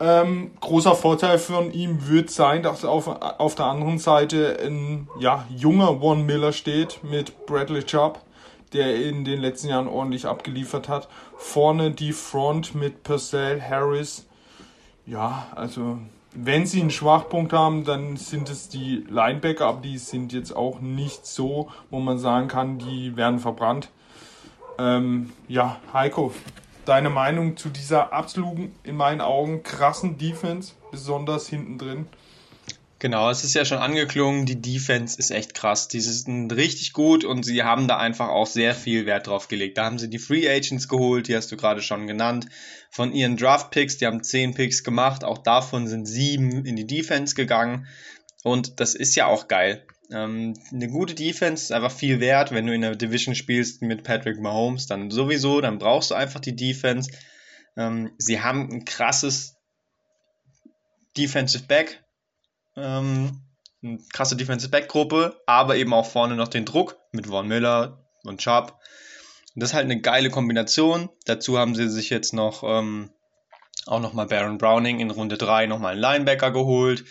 Ähm, großer Vorteil von ihm wird sein, dass auf, auf der anderen Seite ein ja, junger One Miller steht mit Bradley Chubb, der in den letzten Jahren ordentlich abgeliefert hat. Vorne die Front mit Purcell, Harris. Ja, also wenn sie einen Schwachpunkt haben, dann sind es die Linebacker, aber die sind jetzt auch nicht so, wo man sagen kann, die werden verbrannt. Ähm, ja, Heiko, deine Meinung zu dieser absoluten, in meinen Augen, krassen Defense, besonders hinten drin? Genau, es ist ja schon angeklungen, die Defense ist echt krass. Die sind richtig gut und sie haben da einfach auch sehr viel Wert drauf gelegt. Da haben sie die Free Agents geholt, die hast du gerade schon genannt, von ihren Draft Picks, die haben zehn Picks gemacht, auch davon sind sieben in die Defense gegangen und das ist ja auch geil. Ähm, eine gute Defense ist einfach viel wert, wenn du in der Division spielst mit Patrick Mahomes, dann sowieso, dann brauchst du einfach die Defense. Ähm, sie haben ein krasses Defensive Back, ähm, eine krasse Defensive Back Gruppe, aber eben auch vorne noch den Druck mit Von Miller und Sharp. Das ist halt eine geile Kombination. Dazu haben sie sich jetzt noch ähm, auch nochmal Baron Browning in Runde 3 nochmal einen Linebacker geholt.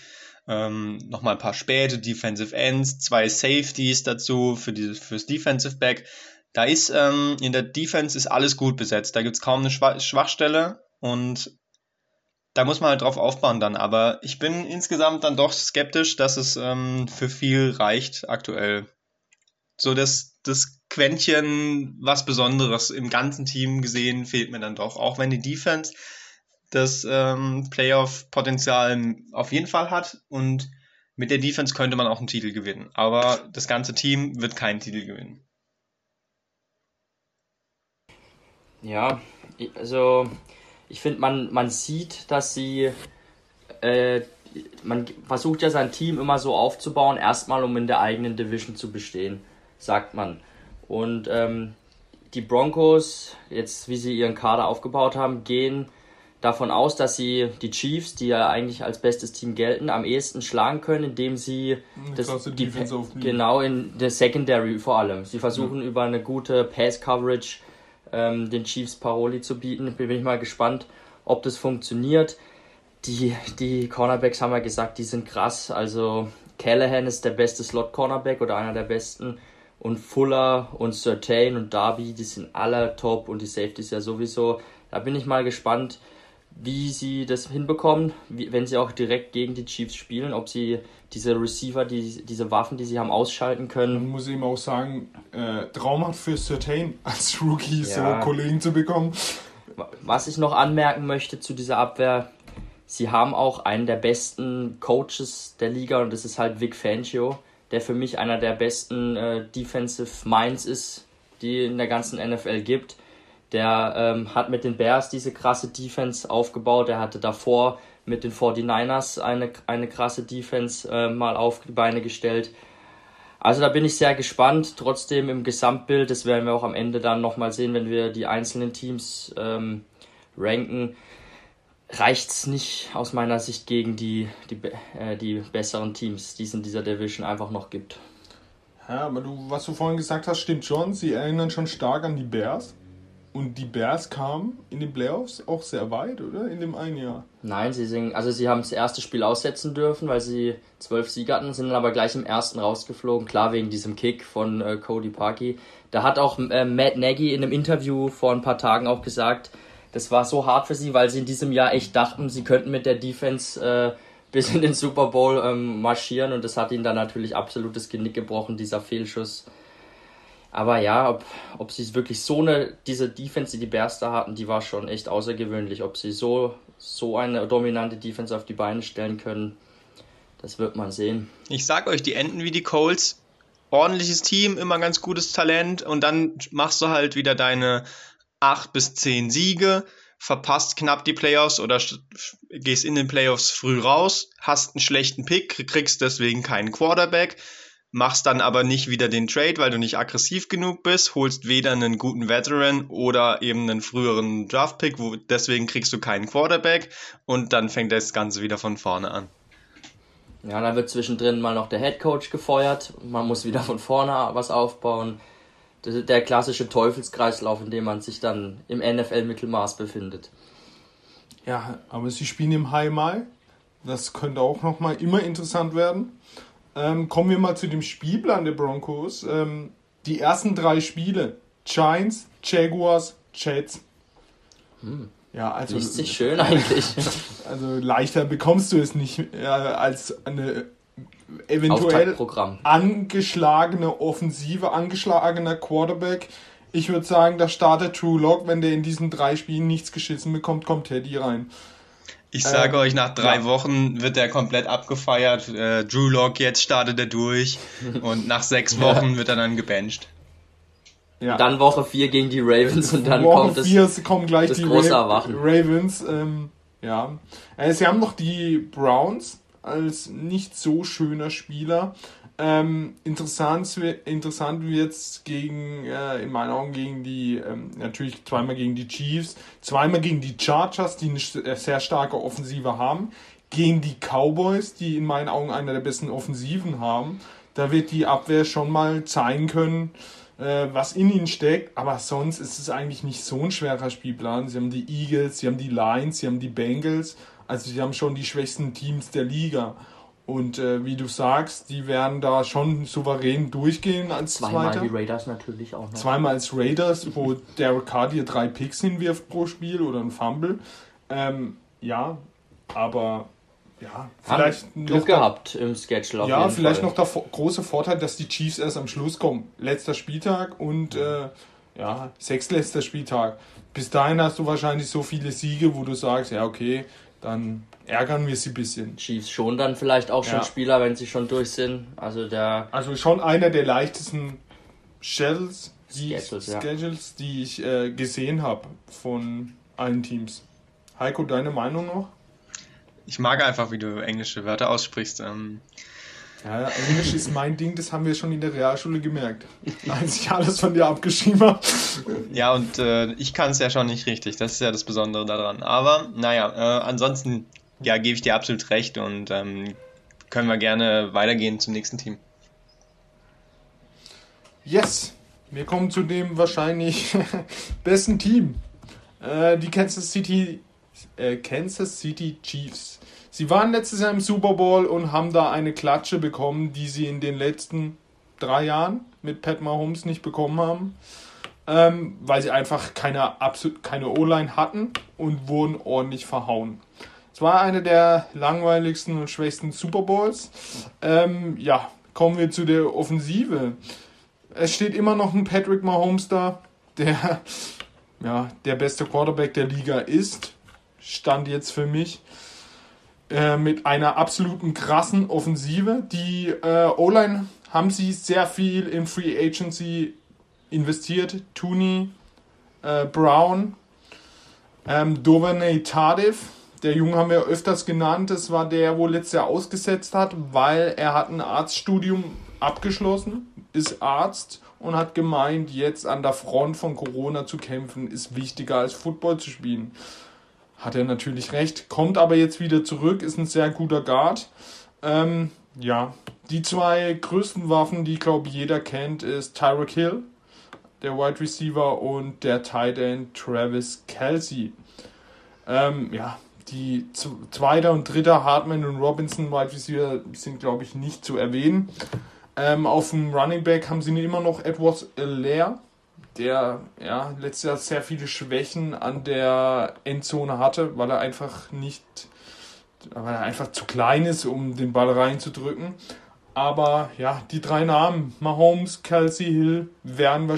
Ähm, nochmal ein paar späte Defensive Ends, zwei Safeties dazu für die, fürs Defensive Back. Da ist ähm, in der Defense ist alles gut besetzt. Da gibt es kaum eine Schwachstelle und da muss man halt drauf aufbauen dann. Aber ich bin insgesamt dann doch skeptisch, dass es ähm, für viel reicht aktuell. So das, das Quäntchen, was Besonderes im ganzen Team gesehen, fehlt mir dann doch. Auch wenn die Defense das ähm, Playoff-Potenzial auf jeden Fall hat und mit der Defense könnte man auch einen Titel gewinnen. Aber das ganze Team wird keinen Titel gewinnen. Ja, also ich finde, man, man sieht, dass sie, äh, man versucht ja sein Team immer so aufzubauen, erstmal um in der eigenen Division zu bestehen, sagt man. Und ähm, die Broncos, jetzt wie sie ihren Kader aufgebaut haben, gehen davon aus, dass sie die Chiefs, die ja eigentlich als bestes Team gelten, am ehesten schlagen können, indem sie das, die, genau in der Secondary vor allem. Sie versuchen ja. über eine gute Pass Coverage ähm, den Chiefs Paroli zu bieten. Bin ich mal gespannt, ob das funktioniert. Die, die Cornerbacks haben ja gesagt, die sind krass. Also Callahan ist der beste Slot-Cornerback oder einer der besten. Und Fuller und Certain und Darby, die sind alle top und die Safeties ja sowieso. Da bin ich mal gespannt, wie sie das hinbekommen, wie, wenn sie auch direkt gegen die Chiefs spielen, ob sie diese Receiver, die, diese Waffen, die sie haben, ausschalten können. Man muss eben auch sagen, äh, traumhaft für Certain als Rookie ja. so Kollegen zu bekommen. Was ich noch anmerken möchte zu dieser Abwehr, sie haben auch einen der besten Coaches der Liga und das ist halt Vic Fangio, der für mich einer der besten äh, Defensive Minds ist, die in der ganzen NFL gibt. Der ähm, hat mit den Bears diese krasse Defense aufgebaut. Er hatte davor mit den 49ers eine, eine krasse Defense äh, mal auf die Beine gestellt. Also da bin ich sehr gespannt. Trotzdem im Gesamtbild, das werden wir auch am Ende dann nochmal sehen, wenn wir die einzelnen Teams ähm, ranken reicht es nicht aus meiner Sicht gegen die, die, äh, die besseren Teams, die es in dieser Division einfach noch gibt. Ja, aber du, was du vorhin gesagt hast, stimmt schon. Sie erinnern schon stark an die Bears. Und die Bears kamen in den Playoffs auch sehr weit, oder? In dem einen Jahr. Nein, sie sind, also sie haben das erste Spiel aussetzen dürfen, weil sie zwölf Siege hatten, sind dann aber gleich im ersten rausgeflogen, klar wegen diesem Kick von äh, Cody Parkey. Da hat auch äh, Matt Nagy in einem Interview vor ein paar Tagen auch gesagt, das war so hart für sie, weil sie in diesem Jahr echt dachten, sie könnten mit der Defense äh, bis in den Super Bowl ähm, marschieren und das hat ihnen dann natürlich absolutes Genick gebrochen, dieser Fehlschuss. Aber ja, ob, ob sie wirklich so eine, diese Defense, die die Bears da hatten, die war schon echt außergewöhnlich. Ob sie so, so eine dominante Defense auf die Beine stellen können, das wird man sehen. Ich sag euch, die enden wie die Colts. Ordentliches Team, immer ganz gutes Talent und dann machst du halt wieder deine acht bis zehn Siege, verpasst knapp die Playoffs oder gehst in den Playoffs früh raus, hast einen schlechten Pick, kriegst deswegen keinen Quarterback, machst dann aber nicht wieder den Trade, weil du nicht aggressiv genug bist, holst weder einen guten Veteran oder eben einen früheren Draft-Pick, deswegen kriegst du keinen Quarterback und dann fängt das Ganze wieder von vorne an. Ja, dann wird zwischendrin mal noch der Head Coach gefeuert, man muss wieder von vorne was aufbauen der klassische Teufelskreislauf, in dem man sich dann im NFL-Mittelmaß befindet. Ja, aber sie spielen im High Mai. Das könnte auch nochmal immer interessant werden. Ähm, kommen wir mal zu dem Spielplan der Broncos. Ähm, die ersten drei Spiele: Giants, Jaguars, Jets. Hm. Ja, also. Liest sich schön eigentlich. <laughs> Also leichter bekommst du es nicht äh, als eine eventuell angeschlagene Offensive, angeschlagener Quarterback. Ich würde sagen, da startet True Lock, wenn der in diesen drei Spielen nichts geschissen bekommt, kommt Teddy rein. Ich sage ähm, euch, nach drei ja. Wochen wird er komplett abgefeiert. Äh, Drew Lock, jetzt startet er durch. <laughs> Und nach sechs Wochen ja. wird er dann gebencht. Ja. Dann Woche 4 gegen die Ravens und dann Woche kommt das, vier kommen gleich die Ra Ravens. Ähm, ja. Äh, sie haben noch die Browns als nicht so schöner Spieler. Ähm, interessant, interessant wird es gegen, äh, in meinen Augen gegen die, ähm, natürlich zweimal gegen die Chiefs, zweimal gegen die Chargers, die eine sehr starke Offensive haben, gegen die Cowboys, die in meinen Augen einer der besten Offensiven haben. Da wird die Abwehr schon mal zeigen können, äh, was in ihnen steckt, aber sonst ist es eigentlich nicht so ein schwerer Spielplan. Sie haben die Eagles, sie haben die Lions, sie haben die Bengals also sie haben schon die schwächsten Teams der Liga. Und äh, wie du sagst, die werden da schon souverän durchgehen als Zweimal Zweiter. die Raiders natürlich auch noch. Zweimal als Raiders, wo Derek Carr dir drei Picks hinwirft pro Spiel oder ein Fumble. Ähm, ja, aber ja, vielleicht Haben Glück gehabt im Schedule. ja, vielleicht Fall. noch der große Vorteil, dass die Chiefs erst am Schluss kommen. Letzter Spieltag und äh, ja, sechstletzter Spieltag. Bis dahin hast du wahrscheinlich so viele Siege, wo du sagst, ja, okay, dann ärgern wir sie ein bisschen. Chiefs schon dann vielleicht auch schon ja. Spieler, wenn sie schon durch sind. Also der. Also schon einer der leichtesten Schedules, die, Schedules, ja. Schedules, die ich äh, gesehen habe von allen Teams. Heiko, deine Meinung noch? Ich mag einfach, wie du englische Wörter aussprichst. Ähm, Ja, Englisch ist mein Ding, das haben wir schon in der Realschule gemerkt, <laughs> als ich alles von dir abgeschrieben habe. Ja, und äh, ich kann es ja schon nicht richtig, das ist ja das Besondere daran. Aber naja, äh, ansonsten ja, gebe ich dir absolut recht und ähm, können wir gerne weitergehen zum nächsten Team. Yes, wir kommen zu dem wahrscheinlich <laughs> besten Team. Äh, die Kansas City, äh, Kansas City Chiefs. Sie waren letztes Jahr im Super Bowl und haben da eine Klatsche bekommen, die sie in den letzten drei Jahren mit Pat Mahomes nicht bekommen haben, ähm, weil sie einfach keine, keine O-Line hatten und wurden ordentlich verhauen. Es war eine der langweiligsten und schwächsten Super Bowls. Ähm, ja, kommen wir zu der Offensive. Es steht immer noch ein Patrick Mahomes da, der <laughs> ja, der beste Quarterback der Liga ist. Stand jetzt für mich. Äh, mit einer absoluten krassen Offensive. Die äh, O-Line haben sie sehr viel in Free Agency investiert. Tooney, äh, Brown, ähm, Dovernay Tardif. Der Junge haben wir öfters genannt. Das war der, wo letztes Jahr ausgesetzt hat, weil er hat ein Arztstudium abgeschlossen, ist Arzt und hat gemeint, jetzt an der Front von Corona zu kämpfen, ist wichtiger als Football zu spielen. Hat er natürlich recht, kommt aber jetzt wieder zurück, ist ein sehr guter Guard. Ähm, ja, die zwei größten Waffen, die glaube jeder kennt, ist Tyreek Hill, der Wide Receiver, und der Tight End Travis Kelsey. Ähm, ja, die zweite und dritte Hartman und Robinson Wide Receiver sind glaube ich nicht zu erwähnen. Ähm, auf dem Running Back haben sie immer noch Edwards Leer, der ja letztes Jahr sehr viele Schwächen an der Endzone hatte, weil er einfach nicht, weil er einfach zu klein ist, um den Ball reinzudrücken. Aber ja, die drei Namen, Mahomes, Kelsey Hill, werden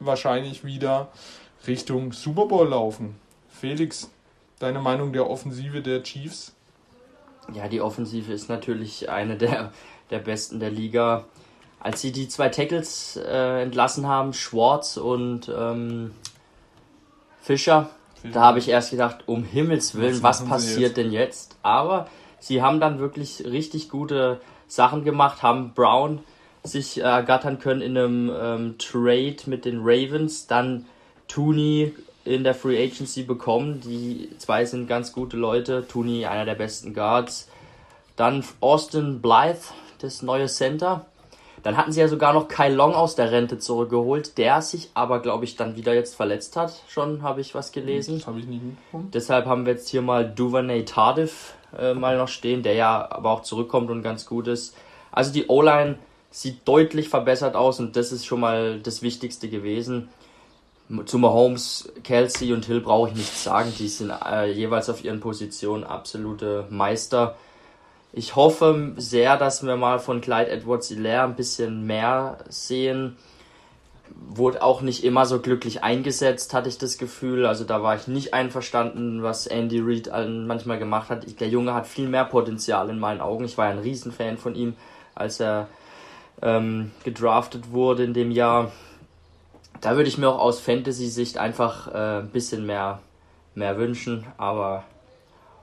wahrscheinlich wieder Richtung Super Bowl laufen. Felix, deine Meinung der Offensive der Chiefs? Ja, die Offensive ist natürlich eine der, der besten der Liga als sie die zwei Tackles äh, entlassen haben, Schwartz und ähm, Fischer, Fischer, da habe ich erst gedacht, um Himmels Willen, was, was passiert jetzt? denn jetzt? Aber sie haben dann wirklich richtig gute Sachen gemacht, haben Brown sich ergattern können in einem ähm, Trade mit den Ravens, dann Tooney in der Free Agency bekommen. Die zwei sind ganz gute Leute. Tooney, einer der besten Guards. Dann Austin Blythe, das neue Center. Dann hatten sie ja sogar noch Kai Long aus der Rente zurückgeholt, der sich aber, glaube ich, dann wieder jetzt verletzt hat. Schon habe ich was gelesen. Das habe ich nicht mitbekommen. Deshalb haben wir jetzt hier mal Duvernay Tardif äh, mal noch stehen, der ja aber auch zurückkommt und ganz gut ist. Also die O-Line sieht deutlich verbessert aus und das ist schon mal das Wichtigste gewesen. Zu Mahomes, Kelsey und Hill brauche ich nichts sagen. Die sind äh, jeweils auf ihren Positionen absolute Meister. Ich hoffe sehr, dass wir mal von Clyde Edwards Hilaire ein bisschen mehr sehen. Wurde auch nicht immer so glücklich eingesetzt, hatte ich das Gefühl. Also da war ich nicht einverstanden, was Andy Reid manchmal gemacht hat. Der Junge hat viel mehr Potenzial in meinen Augen. Ich war ein Riesenfan von ihm, als er ähm, gedraftet wurde in dem Jahr. Da würde ich mir auch aus Fantasy-Sicht einfach äh, ein bisschen mehr, mehr wünschen. Aber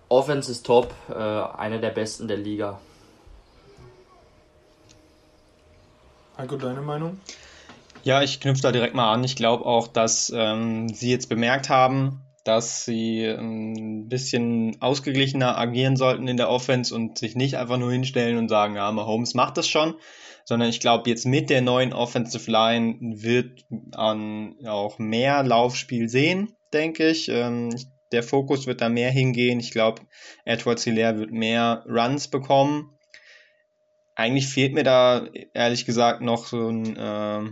Offense ist top, äh, eine der besten der Liga. Heiko, deine Meinung? Ja, ich knüpfe da direkt mal an. Ich glaube auch, dass ähm, sie jetzt bemerkt haben, dass sie ähm, ein bisschen ausgeglichener agieren sollten in der Offense und sich nicht einfach nur hinstellen und sagen, ja, Mahomes macht das schon, sondern ich glaube, jetzt mit der neuen Offensive Line wird man auch mehr Laufspiel sehen, denke ich. Ähm, ich der Fokus wird da mehr hingehen. Ich glaube, Edward Hilaire wird mehr Runs bekommen. Eigentlich fehlt mir da ehrlich gesagt noch so ein äh,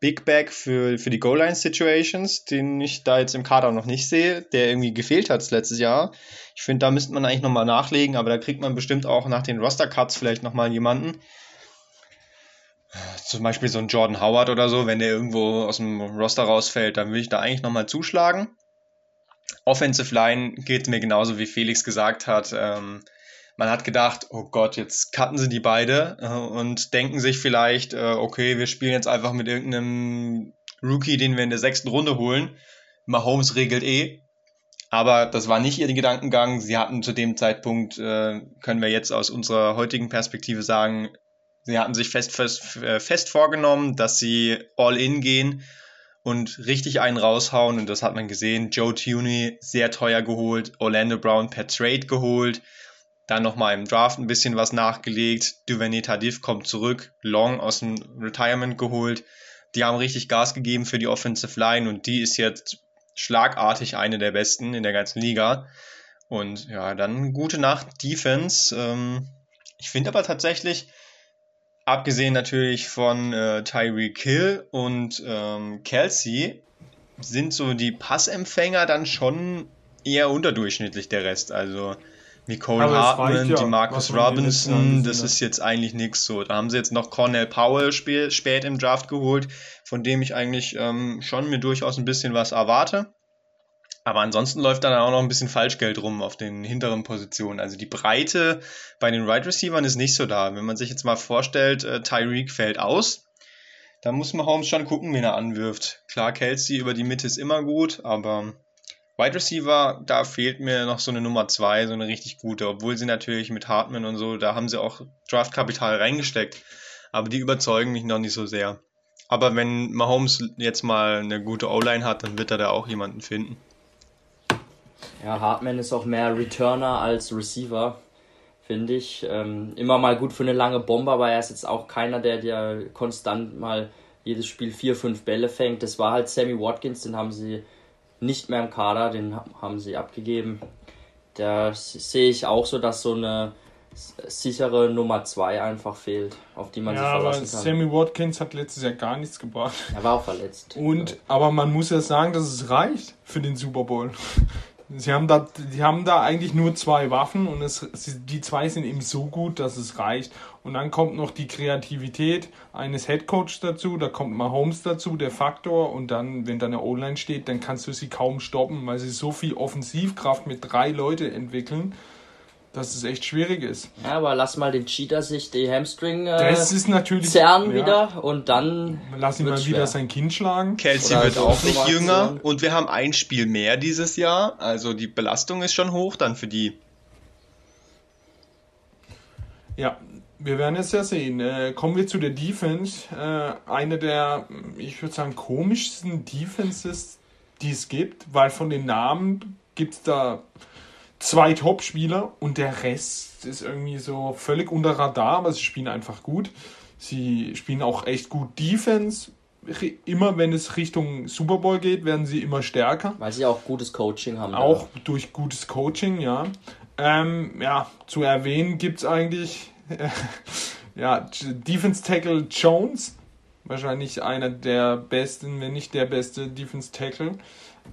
Big Back für, für die Goal-Line-Situations, den ich da jetzt im Kader noch nicht sehe, der irgendwie gefehlt hat letztes Jahr. Ich finde, da müsste man eigentlich nochmal nachlegen, aber da kriegt man bestimmt auch nach den Roster-Cuts vielleicht nochmal jemanden. Zum Beispiel so ein Jordan Howard oder so, wenn der irgendwo aus dem Roster rausfällt, dann will ich da eigentlich nochmal zuschlagen. Offensive Line geht mir genauso wie Felix gesagt hat. Ähm, man hat gedacht, oh Gott, jetzt cutten sie die beide äh, und denken sich vielleicht, äh, okay, wir spielen jetzt einfach mit irgendeinem Rookie, den wir in der sechsten Runde holen. Mahomes regelt eh. Aber das war nicht ihr Gedankengang. Sie hatten zu dem Zeitpunkt, äh, können wir jetzt aus unserer heutigen Perspektive sagen, Sie hatten sich fest, fest, äh, fest vorgenommen, dass sie all in gehen und richtig einen raushauen. Und das hat man gesehen. Joe Tuney sehr teuer geholt, Orlando Brown per Trade geholt, dann nochmal im Draft ein bisschen was nachgelegt. Duvernay Tardif kommt zurück, Long aus dem Retirement geholt. Die haben richtig Gas gegeben für die Offensive Line und die ist jetzt schlagartig eine der besten in der ganzen Liga. Und ja, dann gute Nacht Defense. Ähm, ich finde aber tatsächlich, abgesehen natürlich von äh, Tyreek Hill und ähm, Kelsey, sind so die Passempfänger dann schon eher unterdurchschnittlich der Rest. Also Nicole Hartman, ja, die Marcus Robinson, das ist jetzt eigentlich nichts so. Da haben sie jetzt noch Cornell Powell spät, spät im Draft geholt, von dem ich eigentlich ähm, schon mir durchaus ein bisschen was erwarte. Aber ansonsten läuft dann auch noch ein bisschen Falschgeld rum auf den hinteren Positionen. Also die Breite bei den Wide right Receivers ist nicht so da. Wenn man sich jetzt mal vorstellt, äh, Tyreek fällt aus, dann muss man Holmes schon gucken, wen er anwirft. Klar, Kelsey über die Mitte ist immer gut, aber Wide Receiver, da fehlt mir noch so eine Nummer 2, so eine richtig gute, obwohl sie natürlich mit Hartman und so, da haben sie auch Draftkapital reingesteckt, aber die überzeugen mich noch nicht so sehr. Aber wenn Mahomes jetzt mal eine gute O-Line hat, dann wird er da auch jemanden finden. Ja, Hartman ist auch mehr Returner als Receiver, finde ich. Ähm, immer mal gut für eine lange Bombe, aber er ist jetzt auch keiner, der dir konstant mal jedes Spiel vier, fünf Bälle fängt. Das war halt Sammy Watkins, den haben sie nicht mehr im Kader, den haben sie abgegeben. Da sehe ich auch so, dass so eine sichere Nummer 2 einfach fehlt, auf die man ja, sich verlassen kann. Sammy Watkins hat letztes Jahr gar nichts gebracht. Er war auch verletzt. Und, aber man muss ja sagen, dass es reicht für den Super Bowl. Sie haben da, die haben da eigentlich nur zwei Waffen und es, die zwei sind eben so gut, dass es reicht. Und dann kommt noch die Kreativität eines Headcoachs dazu, da kommt Mahomes dazu, der Faktor. Und dann, wenn da eine O-Line steht, dann kannst du sie kaum stoppen, weil sie so viel Offensivkraft mit drei Leute entwickeln dass es echt schwierig ist. Ja, aber lass mal den Cheater sich die Hamstring äh, das ist natürlich, zerren ja. wieder und dann. Lass ihn mal schwer. wieder sein Kind schlagen. Kelsey Oder wird so auch nicht jünger und wir haben ein Spiel mehr dieses Jahr, also die Belastung ist schon hoch dann für die. Ja, wir werden es ja sehen. Äh, kommen wir zu der Defense. Äh, eine der, ich würde sagen, komischsten Defenses, die es gibt, weil von den Namen gibt es da zwei Top-Spieler und der Rest ist irgendwie so völlig unter Radar, aber sie spielen einfach gut. Sie spielen auch echt gut Defense. Immer wenn es Richtung Super Bowl geht, werden sie immer stärker. Weil sie auch gutes Coaching haben. Auch da. durch gutes Coaching, ja. Ähm, ja, zu erwähnen gibt es eigentlich äh, <laughs> ja, Defense Tackle Jones. Wahrscheinlich einer der besten, wenn nicht der beste Defense Tackle.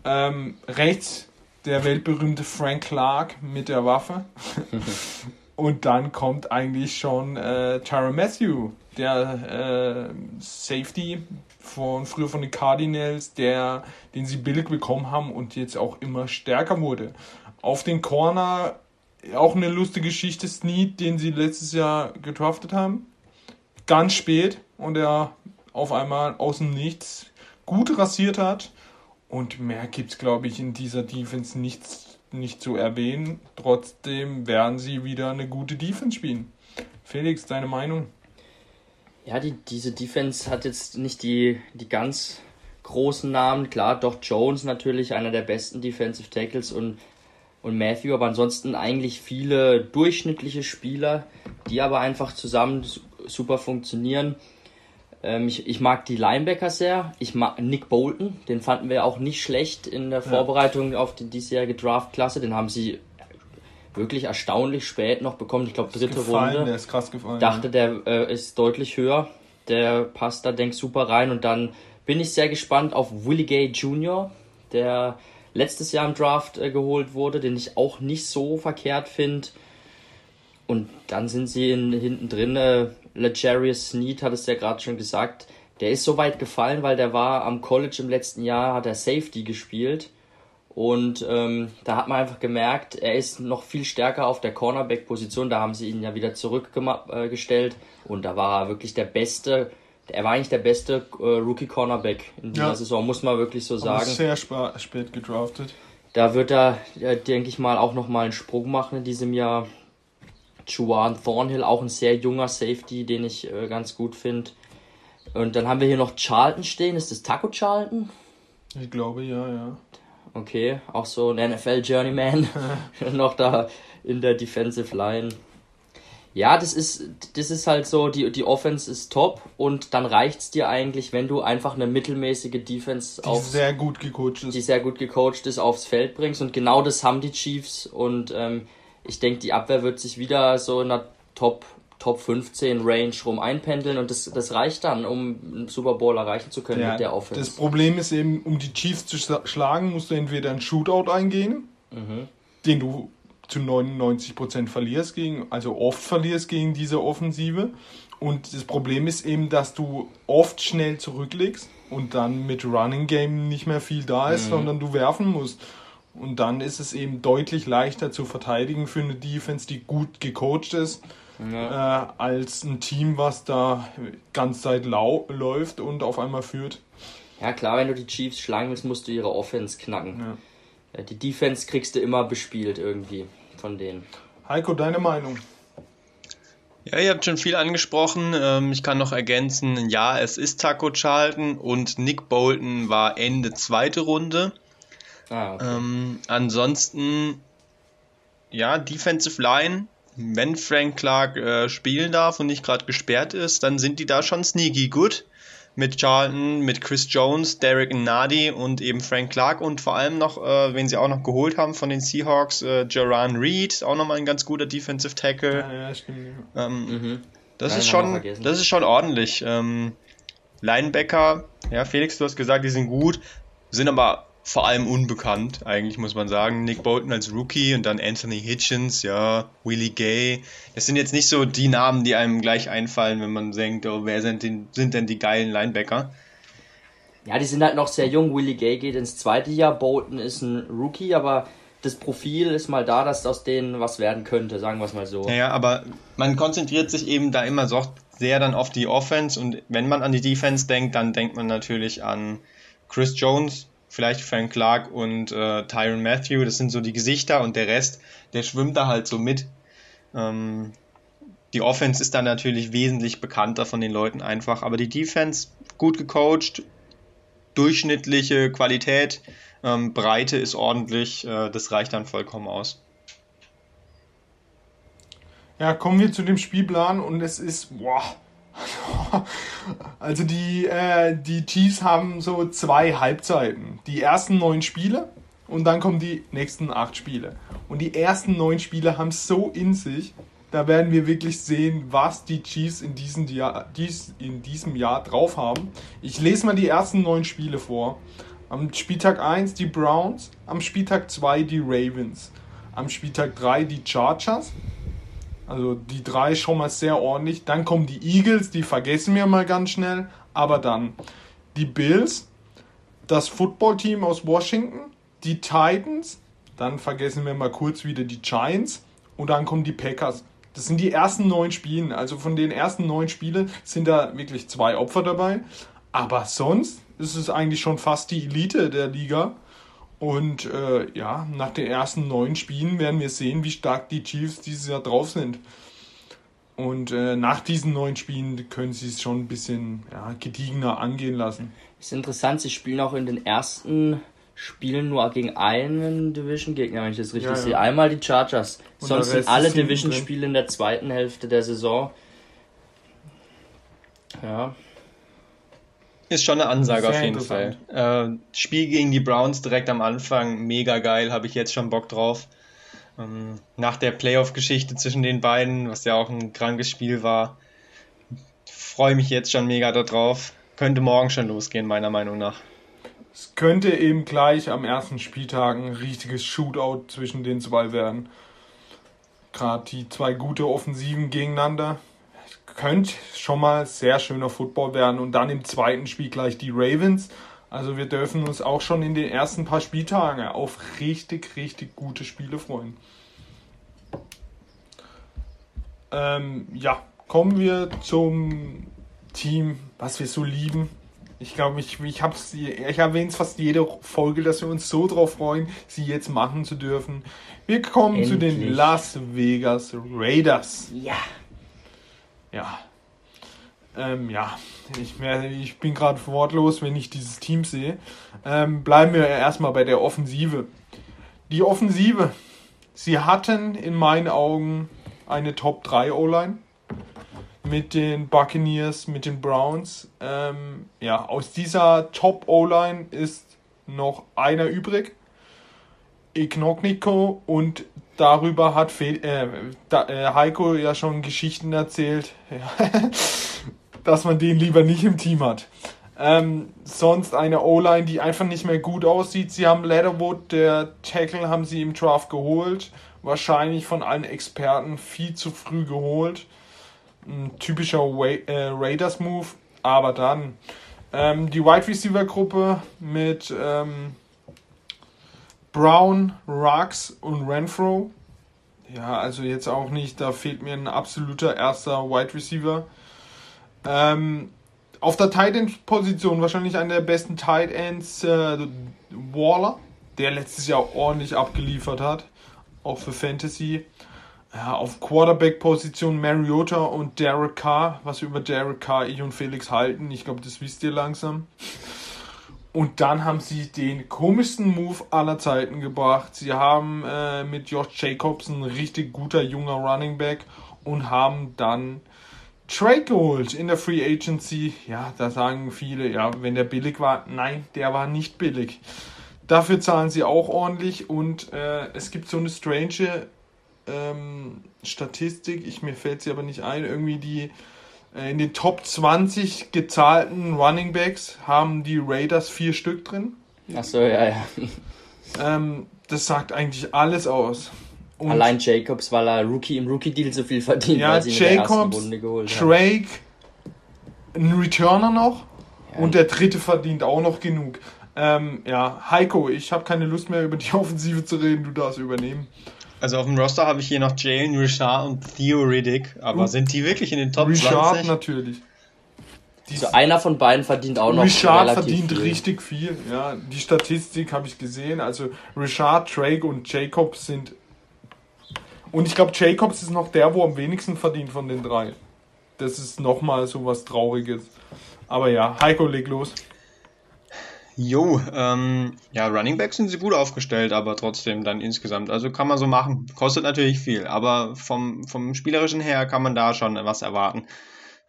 Ähm, rechts der weltberühmte Frank Clark mit der Waffe. <laughs> Und dann kommt eigentlich schon äh, Tyra Matthew, der äh, Safety von früher von den Cardinals, der, den sie billig bekommen haben und jetzt auch immer stärker wurde. Auf den Corner auch eine lustige Geschichte, Snead, den sie letztes Jahr gedraftet haben. Ganz spät und er auf einmal aus dem Nichts gut rasiert hat und mehr gibt es, glaube ich, in dieser Defense nichts, nicht zu erwähnen. Trotzdem werden sie wieder eine gute Defense spielen. Felix, deine Meinung? Ja, die, diese Defense hat jetzt nicht die, die ganz großen Namen. Klar, doch Jones natürlich einer der besten Defensive Tackles und, und Matthew, aber ansonsten eigentlich viele durchschnittliche Spieler, die aber einfach zusammen super funktionieren. Ähm, ich, ich mag die Linebacker sehr. Ich mag Nick Bolton, den fanden wir auch nicht schlecht in der Vorbereitung ja. auf die diesjährige Draft-Klasse. Den haben sie wirklich erstaunlich spät noch bekommen. Ich glaube, dritte gefallen, Runde. Der ist krass gefallen. Dachte, der äh, ist deutlich höher. Der passt da, denk super rein. Und dann bin ich sehr gespannt auf Willie Gay Jr., der letztes Jahr im Draft äh, geholt wurde, den ich auch nicht so verkehrt finde. Und dann sind sie in, hinten drin. Äh, Legarius Sneed hat es ja gerade schon gesagt. Der ist so weit gefallen, weil der war am College im letzten Jahr, hat er Safety gespielt. Und ähm, da hat man einfach gemerkt, er ist noch viel stärker auf der Cornerback-Position. Da haben sie ihn ja wieder zurückgestellt. Äh, und da war er wirklich der beste. Er war eigentlich der beste äh, Rookie-Cornerback in dieser ja. Saison, muss man wirklich so sagen. sehr spät gedraftet. Da wird er, äh, denke ich mal, auch nochmal einen Sprung machen in diesem Jahr. Juan Thornhill, auch ein sehr junger Safety, den ich äh, ganz gut finde. Und dann haben wir hier noch Charlton stehen. Ist das Taco Charlton? Ich glaube, ja, ja. Okay, auch so ein NFL-Journeyman <laughs> <laughs> noch da in der Defensive Line. Ja, das ist, das ist halt so, die, die Offense ist top und dann reicht es dir eigentlich, wenn du einfach eine mittelmäßige Defense die aufs, sehr gut gecoacht ist. die sehr gut gecoacht ist, aufs Feld bringst und genau das haben die Chiefs und ähm, ich denke, die Abwehr wird sich wieder so in der Top, Top 15 Range rum einpendeln und das, das reicht dann, um einen Super Bowl erreichen zu können ja, mit der Offense. Das Problem ist eben, um die Chiefs zu schlagen, musst du entweder einen Shootout eingehen, mhm. den du zu 99% verlierst gegen, also oft verlierst gegen diese Offensive. Und das Problem ist eben, dass du oft schnell zurücklegst und dann mit Running Game nicht mehr viel da ist, mhm. sondern du werfen musst. Und dann ist es eben deutlich leichter zu verteidigen für eine Defense, die gut gecoacht ist, ja. äh, als ein Team, was da ganz Zeit läuft und auf einmal führt. Ja klar, wenn du die Chiefs schlagen willst, musst du ihre Offense knacken. Ja. Die Defense kriegst du immer bespielt irgendwie von denen. Heiko, deine Meinung? Ja, ihr habt schon viel angesprochen. Ähm, ich kann noch ergänzen, ja, es ist Taco Charlton und Nick Bolton war Ende zweite Runde. Ah, okay. ähm, ansonsten, ja, Defensive Line, wenn Frank Clark äh, spielen darf und nicht gerade gesperrt ist, dann sind die da schon sneaky gut mit Charlton, mit Chris Jones, Derek Nadi und eben Frank Clark und vor allem noch, äh, wen sie auch noch geholt haben von den Seahawks, äh, Jaran Reed, auch nochmal ein ganz guter Defensive Tackle. Ja, ja, stimmt. Ähm, mhm. Das Nein, ist schon, das ist schon ordentlich. Ähm, Linebacker, ja, Felix, du hast gesagt, die sind gut, sind aber vor allem unbekannt, eigentlich muss man sagen. Nick Bolton als Rookie und dann Anthony Hitchens, ja, Willie Gay. Das sind jetzt nicht so die Namen, die einem gleich einfallen, wenn man denkt, oh, wer sind denn, sind denn die geilen Linebacker? Ja, die sind halt noch sehr jung. Willie Gay geht ins zweite Jahr, Bolton ist ein Rookie, aber das Profil ist mal da, dass aus denen was werden könnte, sagen wir es mal so. Ja, aber man konzentriert sich eben da immer so sehr dann auf die Offense und wenn man an die Defense denkt, dann denkt man natürlich an Chris Jones, vielleicht Frank Clark und äh, Tyron Matthew, das sind so die Gesichter und der Rest, der schwimmt da halt so mit. Ähm, die Offense ist dann natürlich wesentlich bekannter von den Leuten einfach, aber die Defense gut gecoacht, durchschnittliche Qualität, ähm, Breite ist ordentlich, äh, das reicht dann vollkommen aus. Ja, kommen wir zu dem Spielplan und es ist, boah, <laughs> Also die, äh, die Chiefs haben so zwei Halbzeiten. Die ersten neun Spiele und dann kommen die nächsten acht Spiele. Und die ersten neun Spiele haben es so in sich, da werden wir wirklich sehen, was die Chiefs in diesem, Jahr, dies, in diesem Jahr drauf haben. Ich lese mal die ersten neun Spiele vor. Am Spieltag 1 die Browns, am Spieltag 2 die Ravens, am Spieltag 3 die Chargers, also die drei schon mal sehr ordentlich. Dann kommen die Eagles, die vergessen wir mal ganz schnell. Aber dann die Bills, das Footballteam aus Washington, die Titans, dann vergessen wir mal kurz wieder die Giants und dann kommen die Packers. Das sind die ersten neun Spiele. Also von den ersten neun Spielen sind da wirklich zwei Opfer dabei. Aber sonst ist es eigentlich schon fast die Elite der Liga. Und äh, ja, nach den ersten neun Spielen werden wir sehen, wie stark die Chiefs dieses Jahr drauf sind. Und äh, nach diesen neun Spielen können sie es schon ein bisschen ja, gediegener angehen lassen. Ist interessant, sie spielen auch in den ersten Spielen nur gegen einen Division-Gegner, wenn ich das richtig ja, ja. sehe. Einmal die Chargers. Und Sonst sind alle Division-Spiele in der zweiten Hälfte der Saison. Ja. Ist schon eine Ansage auf jeden Fall. Äh, Spiel gegen die Browns direkt am Anfang, mega geil, habe ich jetzt schon Bock drauf. Ähm, nach der Playoff-Geschichte zwischen den beiden, was ja auch ein krankes Spiel war, freue mich jetzt schon mega darauf. Könnte morgen schon losgehen, meiner Meinung nach. Es könnte eben gleich am ersten Spieltag ein richtiges Shootout zwischen den zwei werden. Gerade die zwei gute Offensiven gegeneinander könnte schon mal sehr schöner Football werden. Und dann im zweiten Spiel gleich die Ravens. Also wir dürfen uns auch schon in den ersten paar Spieltagen auf richtig, richtig gute Spiele freuen. Ähm, ja, kommen wir zum Team, was wir so lieben. Ich glaube, ich, ich, ich erwähne es fast jede Folge, dass wir uns so drauf freuen, sie jetzt machen zu dürfen. Wir kommen Endlich. zu den Las Vegas Raiders. Ja. Ja. Ähm, ja, ich, ich bin gerade wortlos, wenn ich dieses Team sehe. Ähm, bleiben wir erstmal bei der Offensive. Die Offensive. Sie hatten in meinen Augen eine Top 3 O-Line mit den Buccaneers, mit den Browns. Ähm, ja, aus dieser Top O-Line ist noch einer übrig. Ignogniko und darüber hat Fe äh, da, äh, Heiko ja schon Geschichten erzählt, <laughs> dass man den lieber nicht im Team hat. Ähm, sonst eine O-Line, die einfach nicht mehr gut aussieht. Sie haben Leatherwood, der Tackle, haben sie im Draft geholt. Wahrscheinlich von allen Experten viel zu früh geholt. Ein typischer Wa äh, Raiders-Move. Aber dann ähm, die Wide Receiver-Gruppe mit ähm, Brown, Rux und Renfro. Ja, also jetzt auch nicht, da fehlt mir ein absoluter erster Wide Receiver. Ähm, auf der Tight End Position wahrscheinlich einer der besten Tight Ends äh, Waller, der letztes Jahr ordentlich abgeliefert hat, auch für Fantasy. Ja, auf Quarterback Position Mariota und Derek Carr. Was über Derek Carr ich und Felix halten, ich glaube, das wisst ihr langsam. Und dann haben sie den komischsten Move aller Zeiten gebracht. Sie haben äh, mit Josh Jacobs ein richtig guter junger Running Back und haben dann Trade geholt in der Free Agency. Ja, da sagen viele, ja, wenn der billig war, nein, der war nicht billig. Dafür zahlen sie auch ordentlich und äh, es gibt so eine strange ähm, Statistik, ich, mir fällt sie aber nicht ein, irgendwie die in den Top 20 gezahlten Running Backs haben die Raiders vier Stück drin. Achso, ja, ja. Ähm, das sagt eigentlich alles aus. Und Allein Jacobs, weil er Rookie im Rookie-Deal so viel verdient, ja, weil sie Jacobs, in der geholt Drake, ein Returner noch ja. und der dritte verdient auch noch genug. Ähm, ja, Heiko, ich habe keine Lust mehr über die <laughs> Offensive zu reden, du darfst übernehmen. Also auf dem Roster habe ich hier noch Jalen, Richard und Theo Riddick, aber und sind die wirklich in den Top Richard 20? natürlich. also einer von beiden verdient auch noch Richard verdient viel. richtig viel. Ja, die Statistik habe ich gesehen. Also Richard, Drake und Jacobs sind und ich glaube, Jacobs ist noch der, wo am wenigsten verdient von den drei. Das ist nochmal so was Trauriges. Aber ja, Heiko, leg los. Jo, ähm, ja, Running Backs sind sie gut aufgestellt, aber trotzdem dann insgesamt. Also kann man so machen. Kostet natürlich viel, aber vom, vom Spielerischen her kann man da schon was erwarten.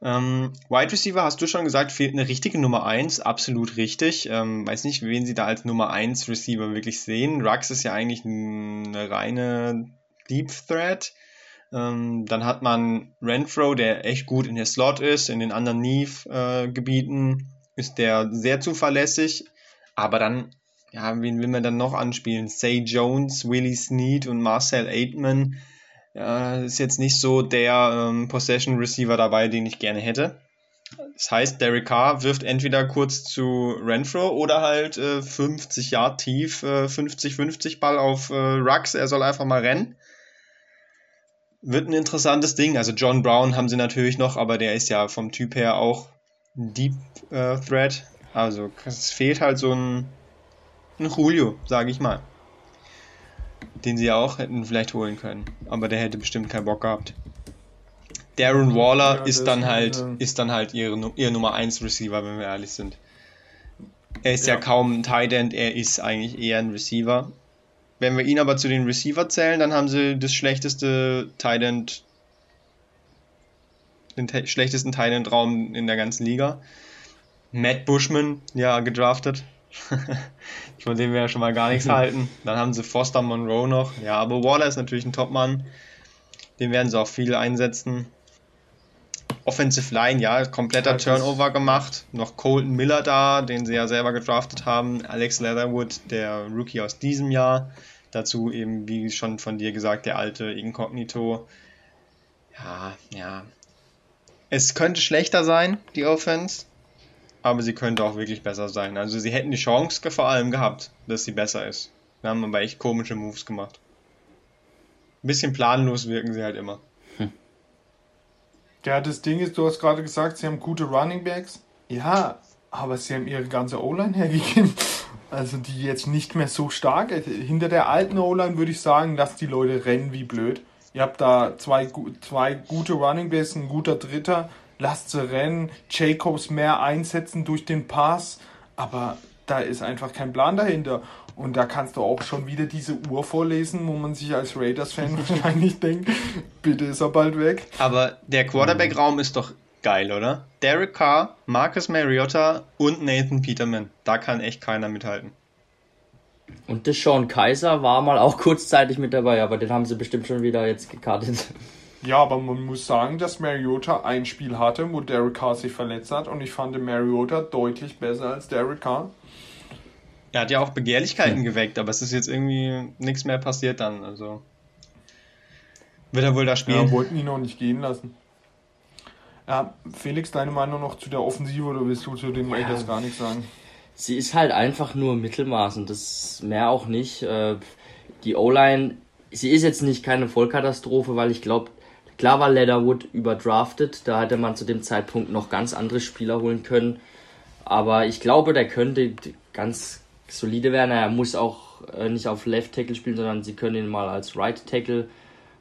Ähm, Wide Receiver hast du schon gesagt, fehlt eine richtige Nummer 1, absolut richtig. Ähm, weiß nicht, wen sie da als Nummer 1 Receiver wirklich sehen. Rux ist ja eigentlich eine reine Deep Threat. Ähm, dann hat man Renfro, der echt gut in der Slot ist, in den anderen Neve-Gebieten äh, ist der sehr zuverlässig. Aber dann, ja, wen will man dann noch anspielen? Say Jones, Willie Snead und Marcel Aitman. Ja, ist jetzt nicht so der ähm, Possession Receiver dabei, den ich gerne hätte. Das heißt, Derek Carr wirft entweder kurz zu Renfro oder halt äh, 50 Yard tief, 50-50 äh, Ball auf äh, Rux. Er soll einfach mal rennen wird ein interessantes Ding. Also John Brown haben sie natürlich noch, aber der ist ja vom Typ her auch Deep äh, Threat. Also es fehlt halt so ein, ein Julio, sage ich mal. Den sie ja auch hätten vielleicht holen können. Aber der hätte bestimmt keinen Bock gehabt. Darren Waller ja, ist dann halt, ja. ist dann halt ihre, ihr Nummer 1 Receiver, wenn wir ehrlich sind. Er ist ja, ja kaum ein Tight End, er ist eigentlich eher ein Receiver. Wenn wir ihn aber zu den Receiver zählen, dann haben sie das schlechteste Tight End, den schlechtesten Tight End Raum in der ganzen Liga. Matt Bushman, ja, gedraftet. <laughs> Von dem wir ja schon mal gar nichts <laughs> halten. Dann haben sie Foster Monroe noch. Ja, aber Waller ist natürlich ein Topmann. Den werden sie auch viel einsetzen. Offensive Line, ja, kompletter Turnover gemacht. Noch Colton Miller da, den sie ja selber gedraftet haben. Alex Leatherwood, der Rookie aus diesem Jahr. Dazu eben, wie schon von dir gesagt, der alte Incognito. Ja, ja. Es könnte schlechter sein, die Offense, aber sie könnte auch wirklich besser sein. Also sie hätten die Chance vor allem gehabt, dass sie besser ist. Wir haben aber echt komische Moves gemacht. Ein bisschen planlos wirken sie halt immer. Ja, das Ding ist, du hast gerade gesagt, sie haben gute Running Backs. Ja, aber sie haben ihre ganze O-Line hergegeben. <laughs> Also die jetzt nicht mehr so stark. Hinter der alten O-Line würde ich sagen, dass die Leute rennen wie blöd. Ihr habt da zwei, zwei gute Running Backs, ein guter Dritter. Lasst sie rennen. Jacobs mehr einsetzen durch den Pass. Aber da ist einfach kein Plan dahinter. Und da kannst du auch schon wieder diese Uhr vorlesen, wo man sich als Raiders-Fan <laughs> wahrscheinlich denkt, bitte ist er bald weg. Aber der Quarterback-Raum ist doch geil, oder? Derek Carr, Marcus Mariota und Nathan Peterman. Da kann echt keiner mithalten. Und der Sean Kaiser war mal auch kurzzeitig mit dabei, aber den haben sie bestimmt schon wieder jetzt gekartet. Ja, aber man muss sagen, dass Mariota ein Spiel hatte, wo Derek Carr sich verletzt hat und ich fand Mariota deutlich besser als Derek Carr. Er hat ja auch Begehrlichkeiten geweckt, aber es ist jetzt irgendwie nichts mehr passiert dann. Also wird er wohl da spielen. Ja, wollten ihn noch nicht gehen lassen. Ja, Felix, deine Meinung noch zu der Offensive oder willst du zu den Raiders ja, gar nichts sagen? Sie ist halt einfach nur Mittelmaß und das mehr auch nicht. Äh, die O-Line, sie ist jetzt nicht keine Vollkatastrophe, weil ich glaube, klar war Leatherwood überdraftet, da hätte man zu dem Zeitpunkt noch ganz andere Spieler holen können. Aber ich glaube, der könnte ganz solide werden. Er muss auch äh, nicht auf Left Tackle spielen, sondern sie können ihn mal als Right Tackle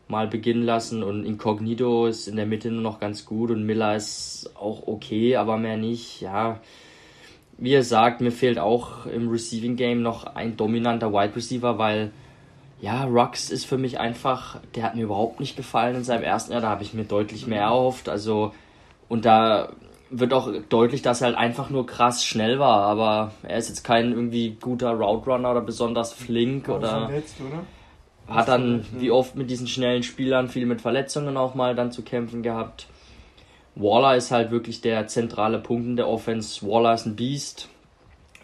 mal beginnen lassen und Incognito ist in der Mitte nur noch ganz gut und Miller ist auch okay, aber mehr nicht. Ja, wie ihr sagt, mir fehlt auch im Receiving Game noch ein dominanter Wide Receiver, weil ja, Rux ist für mich einfach, der hat mir überhaupt nicht gefallen in seinem ersten Jahr, da habe ich mir deutlich mehr erhofft. Also, und da wird auch deutlich, dass er halt einfach nur krass schnell war, aber er ist jetzt kein irgendwie guter Route Runner oder besonders flink oder, verletzt, oder? hat dann wie oft mit diesen schnellen Spielern viel mit Verletzungen auch mal dann zu kämpfen gehabt. Waller ist halt wirklich der zentrale Punkt in der Offense. Waller ist ein Beast.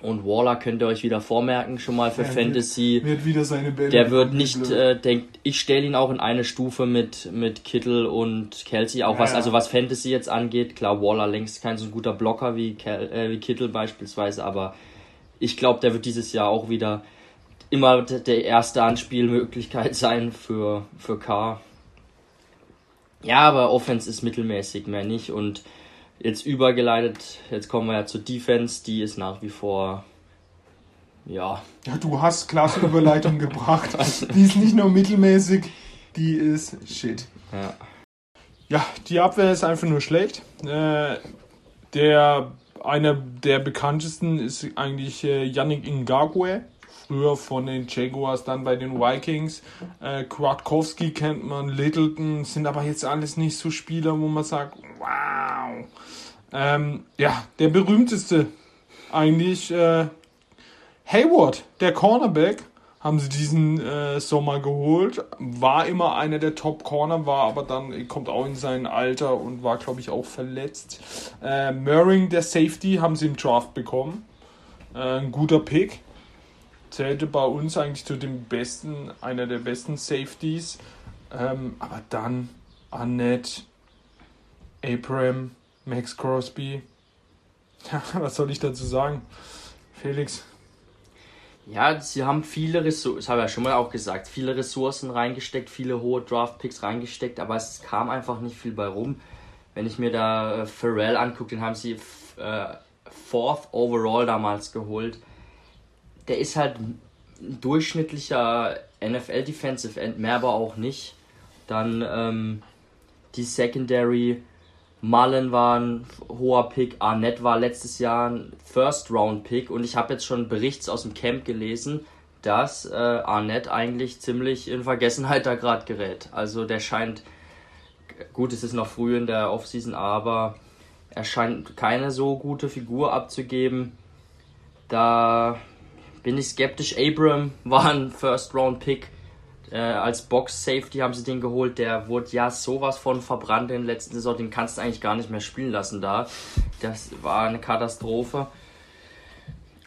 Und Waller könnt ihr euch wieder vormerken, schon mal für ja, Fantasy. Wird, wieder seine Bälle der wird nicht, äh, denkt, ich stelle ihn auch in eine Stufe mit, mit Kittel und Kelsey, auch ja, was, also was Fantasy jetzt angeht. Klar, Waller längst kein so guter Blocker wie, Kel, äh, wie Kittel beispielsweise, aber ich glaube, der wird dieses Jahr auch wieder immer der erste Anspielmöglichkeit <laughs> sein für, für K. Ja, aber Offense ist mittelmäßig, mehr nicht und Jetzt übergeleitet, jetzt kommen wir ja zur Defense, die ist nach wie vor, ja. Ja, du hast klasse <laughs> Überleitung gebracht. Die ist nicht nur mittelmäßig, die ist shit. Ja. Ja, die Abwehr ist einfach nur schlecht. Äh, der, einer der bekanntesten ist eigentlich äh, Yannick Ngakwe früher von den Jaguars, dann bei den Vikings. Äh, Kwiatkowski kennt man, Littleton, sind aber jetzt alles nicht so Spieler, wo man sagt, wow. Ähm, ja, der berühmteste eigentlich äh, Hayward, der Cornerback, haben sie diesen äh, Sommer geholt. War immer einer der Top-Corner, war aber dann, kommt auch in sein Alter und war, glaube ich, auch verletzt. Äh, Murring, der Safety, haben sie im Draft bekommen. Äh, ein guter Pick zählte bei uns eigentlich zu dem besten, einer der besten Safeties. Ähm, aber dann Annette, Abram, Max Crosby. Ja, <laughs> was soll ich dazu sagen? Felix. Ja, sie haben viele Ressourcen, das habe ich ja schon mal auch gesagt, viele Ressourcen reingesteckt, viele hohe Draft-Picks reingesteckt, aber es kam einfach nicht viel bei rum. Wenn ich mir da äh, Pharrell angucke, den haben sie äh, Fourth Overall damals geholt der ist halt ein durchschnittlicher NFL Defensive End, mehr aber auch nicht. Dann ähm, die Secondary, Mullen war ein hoher Pick, Arnett war letztes Jahr ein First Round Pick und ich habe jetzt schon Berichts aus dem Camp gelesen, dass äh, Arnett eigentlich ziemlich in Vergessenheit da gerade gerät. Also der scheint, gut, es ist noch früh in der Offseason, aber er scheint keine so gute Figur abzugeben. Da bin ich skeptisch. Abram war ein First-Round-Pick. Äh, als Box-Safety haben sie den geholt. Der wurde ja sowas von verbrannt in der letzten Saison. Den kannst du eigentlich gar nicht mehr spielen lassen da. Das war eine Katastrophe.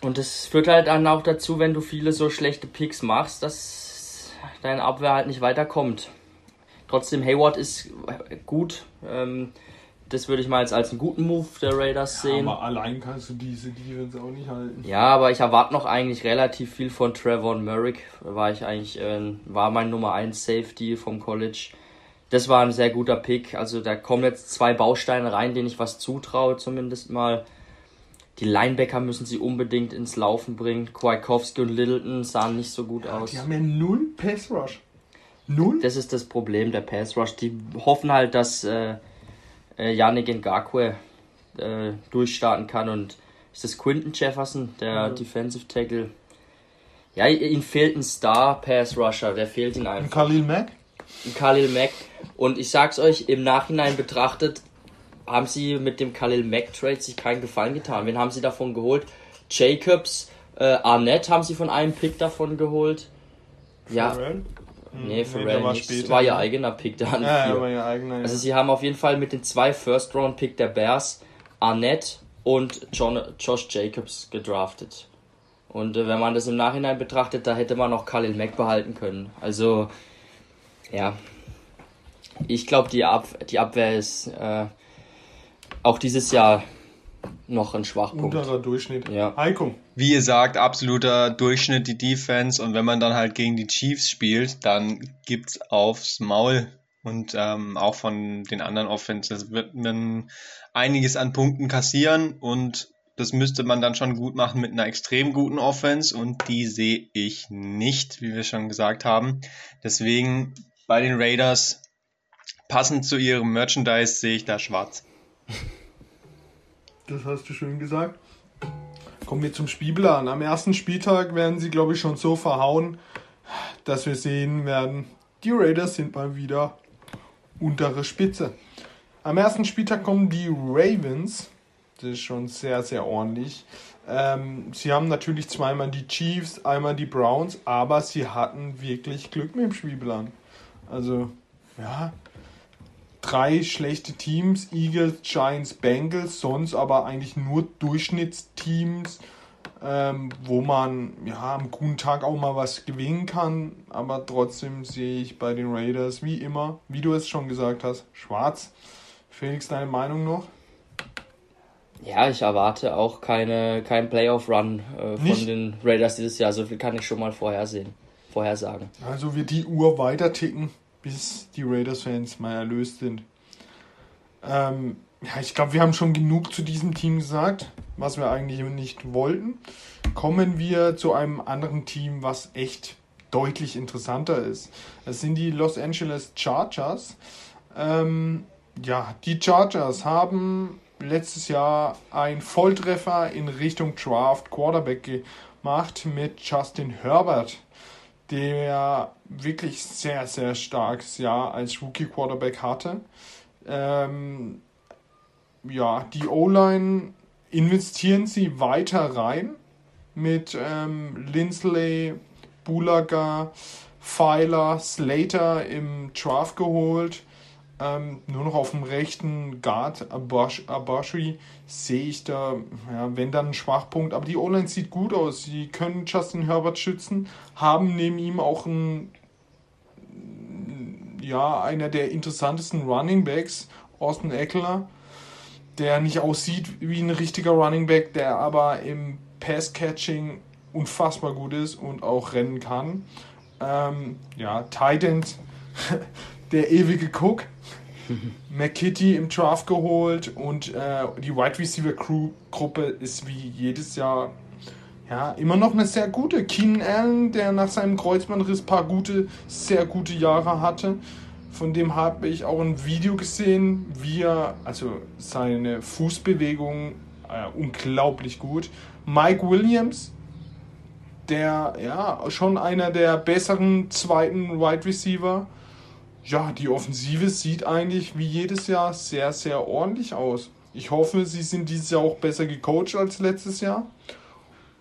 Und das führt halt dann auch dazu, wenn du viele so schlechte Picks machst, dass deine Abwehr halt nicht weiterkommt. Trotzdem, Hayward ist gut. Ähm, das würde ich mal als, als einen guten Move der Raiders ja, sehen. Aber allein kannst du diese Defense auch nicht halten. Ja, aber ich erwarte noch eigentlich relativ viel von Trevor Merrick. War ich eigentlich, äh, war mein Nummer 1 Safety vom College. Das war ein sehr guter Pick. Also da kommen jetzt zwei Bausteine rein, denen ich was zutraue, zumindest mal. Die Linebacker müssen sie unbedingt ins Laufen bringen. Kwiatkowski und Littleton sahen nicht so gut aus. Die haben ja null Pass Rush. Null? Das ist das Problem der Pass Rush. Die hoffen halt, dass äh, äh, Yannick Ngakwe äh, durchstarten kann und ist das Quinton Jefferson, der mhm. Defensive Tackle. Ja, ihm fehlt ein Star Pass Rusher, der fehlt ihm einfach. Ein Khalil Mack? Khalil Mack. Und ich sag's euch, im Nachhinein betrachtet, haben sie mit dem Khalil Mack Trade sich keinen Gefallen getan. Wen haben sie davon geholt? Jacobs, äh, Arnett haben sie von einem Pick davon geholt. Ja. Nee, Pharrell nee, war nicht. Später, war ihr eigener Pick da. Ja, ja, war ihr eigener, ja. Also sie haben auf jeden Fall mit den zwei First Round Pick der Bears Arnett und John, Josh Jacobs gedraftet. Und äh, wenn man das im Nachhinein betrachtet, da hätte man noch Khalil Mack behalten können. Also, ja. Ich glaube, die, Ab die Abwehr ist äh, auch dieses Jahr noch ein Schwachpunkt. Unterer Durchschnitt. Ja. Heiko. Wie ihr sagt, absoluter Durchschnitt die Defense und wenn man dann halt gegen die Chiefs spielt, dann gibt's aufs Maul und ähm, auch von den anderen Offenses wird man einiges an Punkten kassieren und das müsste man dann schon gut machen mit einer extrem guten Offense und die sehe ich nicht, wie wir schon gesagt haben. Deswegen bei den Raiders passend zu ihrem Merchandise sehe ich da schwarz. <laughs> Das hast du schön gesagt. Kommen wir zum Spielplan. Am ersten Spieltag werden sie, glaube ich, schon so verhauen, dass wir sehen werden, die Raiders sind mal wieder untere Spitze. Am ersten Spieltag kommen die Ravens. Das ist schon sehr, sehr ordentlich. Ähm, sie haben natürlich zweimal die Chiefs, einmal die Browns, aber sie hatten wirklich Glück mit dem Spielplan. Also, ja, drei schlechte Teams, Eagles, Giants, Bengals, sonst aber eigentlich nur Durchschnittsteams, ähm, wo man ja am guten Tag auch mal was gewinnen kann, aber trotzdem sehe ich bei den Raiders wie immer, wie du es schon gesagt hast, schwarz. Felix, deine Meinung noch? Ja, ich erwarte auch keine, keinen Playoff-Run äh, von Nicht? den Raiders dieses Jahr. So viel kann ich schon mal vorhersehen, vorhersagen. Also wird die Uhr weiter ticken bis die Raiders-Fans mal erlöst sind. Ähm, ja, ich glaube, wir haben schon genug zu diesem Team gesagt, was wir eigentlich nicht wollten. Kommen wir zu einem anderen Team, was echt deutlich interessanter ist. Das sind die Los Angeles Chargers. Ähm, ja, die Chargers haben letztes Jahr ein Volltreffer in Richtung Draft Quarterback gemacht mit Justin Herbert der wirklich sehr, sehr starkes Jahr als Rookie Quarterback hatte. Ähm, ja, die O-Line investieren sie weiter rein mit ähm, Lindsley, Bulaga, Pfeiler, Slater im Draft geholt. Ähm, nur noch auf dem rechten Guard Abashri sehe ich da, ja, wenn dann ein Schwachpunkt. Aber die O-Line sieht gut aus. Sie können Justin Herbert schützen, haben neben ihm auch einen, ja, einer der interessantesten Running Backs, Austin Eckler, der nicht aussieht wie ein richtiger Running Back, der aber im Pass-Catching unfassbar gut ist und auch rennen kann. Ähm, ja, Titans, <laughs> der ewige Cook <laughs> McKitty im Draft geholt und äh, die Wide Receiver Crew Gruppe ist wie jedes Jahr ja immer noch eine sehr gute. Keenan Allen, der nach seinem Kreuzbandriss ein paar gute, sehr gute Jahre hatte. Von dem habe ich auch ein Video gesehen, wie er, also seine Fußbewegung äh, unglaublich gut. Mike Williams, der ja schon einer der besseren zweiten Wide Receiver ja, die Offensive sieht eigentlich wie jedes Jahr sehr, sehr ordentlich aus. Ich hoffe, sie sind dieses Jahr auch besser gecoacht als letztes Jahr.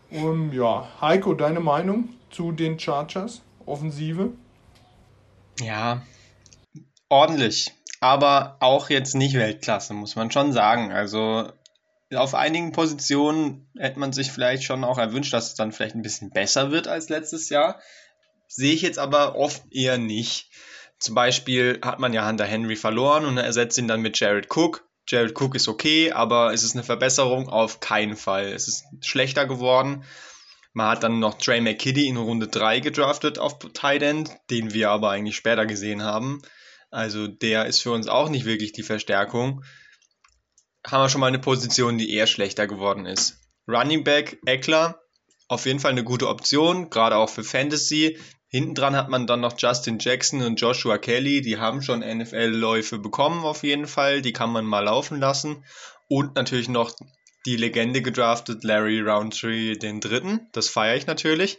Und ja, Heiko, deine Meinung zu den Chargers? Offensive? Ja, ordentlich. Aber auch jetzt nicht Weltklasse, muss man schon sagen. Also auf einigen Positionen hätte man sich vielleicht schon auch erwünscht, dass es dann vielleicht ein bisschen besser wird als letztes Jahr. Sehe ich jetzt aber oft eher nicht. Zum Beispiel hat man ja Hunter Henry verloren und ersetzt ihn dann mit Jared Cook. Jared Cook ist okay, aber ist es eine Verbesserung? Auf keinen Fall. Es ist schlechter geworden. Man hat dann noch Trey McKiddy in Runde 3 gedraftet auf Tight End, den wir aber eigentlich später gesehen haben. Also der ist für uns auch nicht wirklich die Verstärkung. Haben wir schon mal eine Position, die eher schlechter geworden ist. Running Back Eckler auf jeden Fall eine gute Option, gerade auch für Fantasy. Hinten dran hat man dann noch Justin Jackson und Joshua Kelly, die haben schon NFL-Läufe bekommen auf jeden Fall, die kann man mal laufen lassen. Und natürlich noch die Legende gedraftet, Larry Roundtree den dritten, das feiere ich natürlich.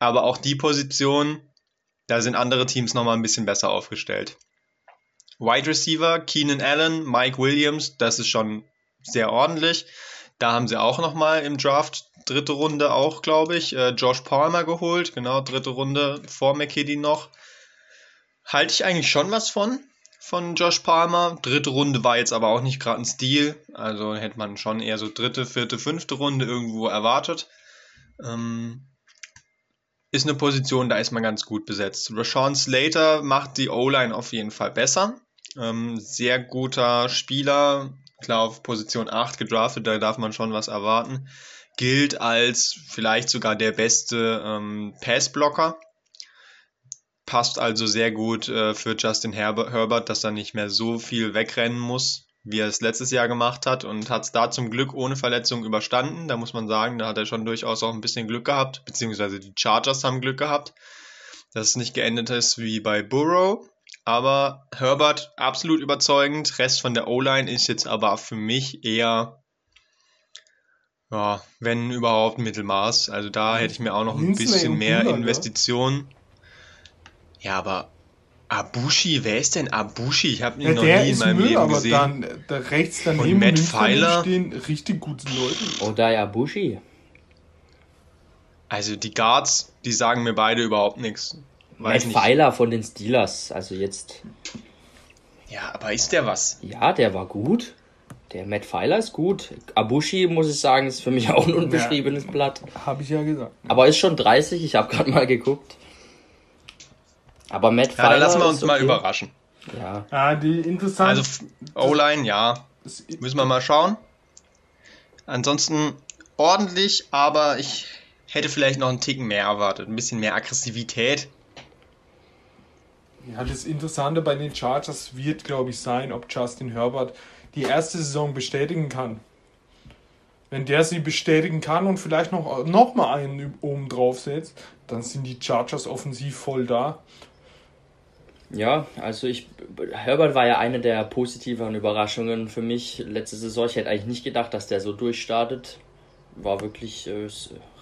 Aber auch die Position, da sind andere Teams nochmal ein bisschen besser aufgestellt. Wide Receiver, Keenan Allen, Mike Williams, das ist schon sehr ordentlich. Da haben sie auch nochmal im Draft dritte Runde auch, glaube ich, äh, Josh Palmer geholt. Genau, dritte Runde vor McKinney noch. Halte ich eigentlich schon was von, von Josh Palmer. Dritte Runde war jetzt aber auch nicht gerade ein Stil. Also hätte man schon eher so dritte, vierte, fünfte Runde irgendwo erwartet. Ähm, ist eine Position, da ist man ganz gut besetzt. Rashawn Slater macht die O-Line auf jeden Fall besser. Ähm, sehr guter Spieler, klar auf Position 8 gedraftet, da darf man schon was erwarten. Gilt als vielleicht sogar der beste ähm, Passblocker. Passt also sehr gut äh, für Justin Herber Herbert, dass er nicht mehr so viel wegrennen muss, wie er es letztes Jahr gemacht hat und hat es da zum Glück ohne Verletzung überstanden. Da muss man sagen, da hat er schon durchaus auch ein bisschen Glück gehabt, beziehungsweise die Chargers haben Glück gehabt, dass es nicht geendet ist wie bei Burrow. Aber Herbert absolut überzeugend. Rest von der O-Line ist jetzt aber für mich eher, ja, wenn überhaupt Mittelmaß. Also da hätte ich mir auch noch ein bisschen mehr Investitionen. Ja, aber Abushi, wer ist denn Abushi? Ich habe ihn ja, noch nie in meinem Müll, Leben gesehen. Aber dann da rechts daneben Und Matt Pfeiler stehen richtig gute Leute. Oder ja Abushi. Also die Guards, die sagen mir beide überhaupt nichts. Weiß Matt Pfeiler von den Steelers, also jetzt. Ja, aber ist der was? Ja, der war gut. Der Matt Pfeiler ist gut. Abushi, muss ich sagen, ist für mich <laughs> auch ein unbeschriebenes ja, Blatt. Habe ich ja gesagt. Aber ist schon 30, ich habe gerade mal geguckt. Aber Matt Pfeiler. Ja, dann lassen wir uns okay. mal überraschen. Ja. Ja, die interessant. Also O-Line, ja. Müssen wir mal schauen. Ansonsten ordentlich, aber ich hätte vielleicht noch einen Ticken mehr erwartet. Ein bisschen mehr Aggressivität. Ja, das Interessante bei den Chargers wird, glaube ich, sein, ob Justin Herbert die erste Saison bestätigen kann. Wenn der sie bestätigen kann und vielleicht noch, noch mal einen oben drauf setzt, dann sind die Chargers offensiv voll da. Ja, also ich, Herbert war ja eine der positiveren Überraschungen für mich letzte Saison. Ich hätte eigentlich nicht gedacht, dass der so durchstartet. War wirklich äh,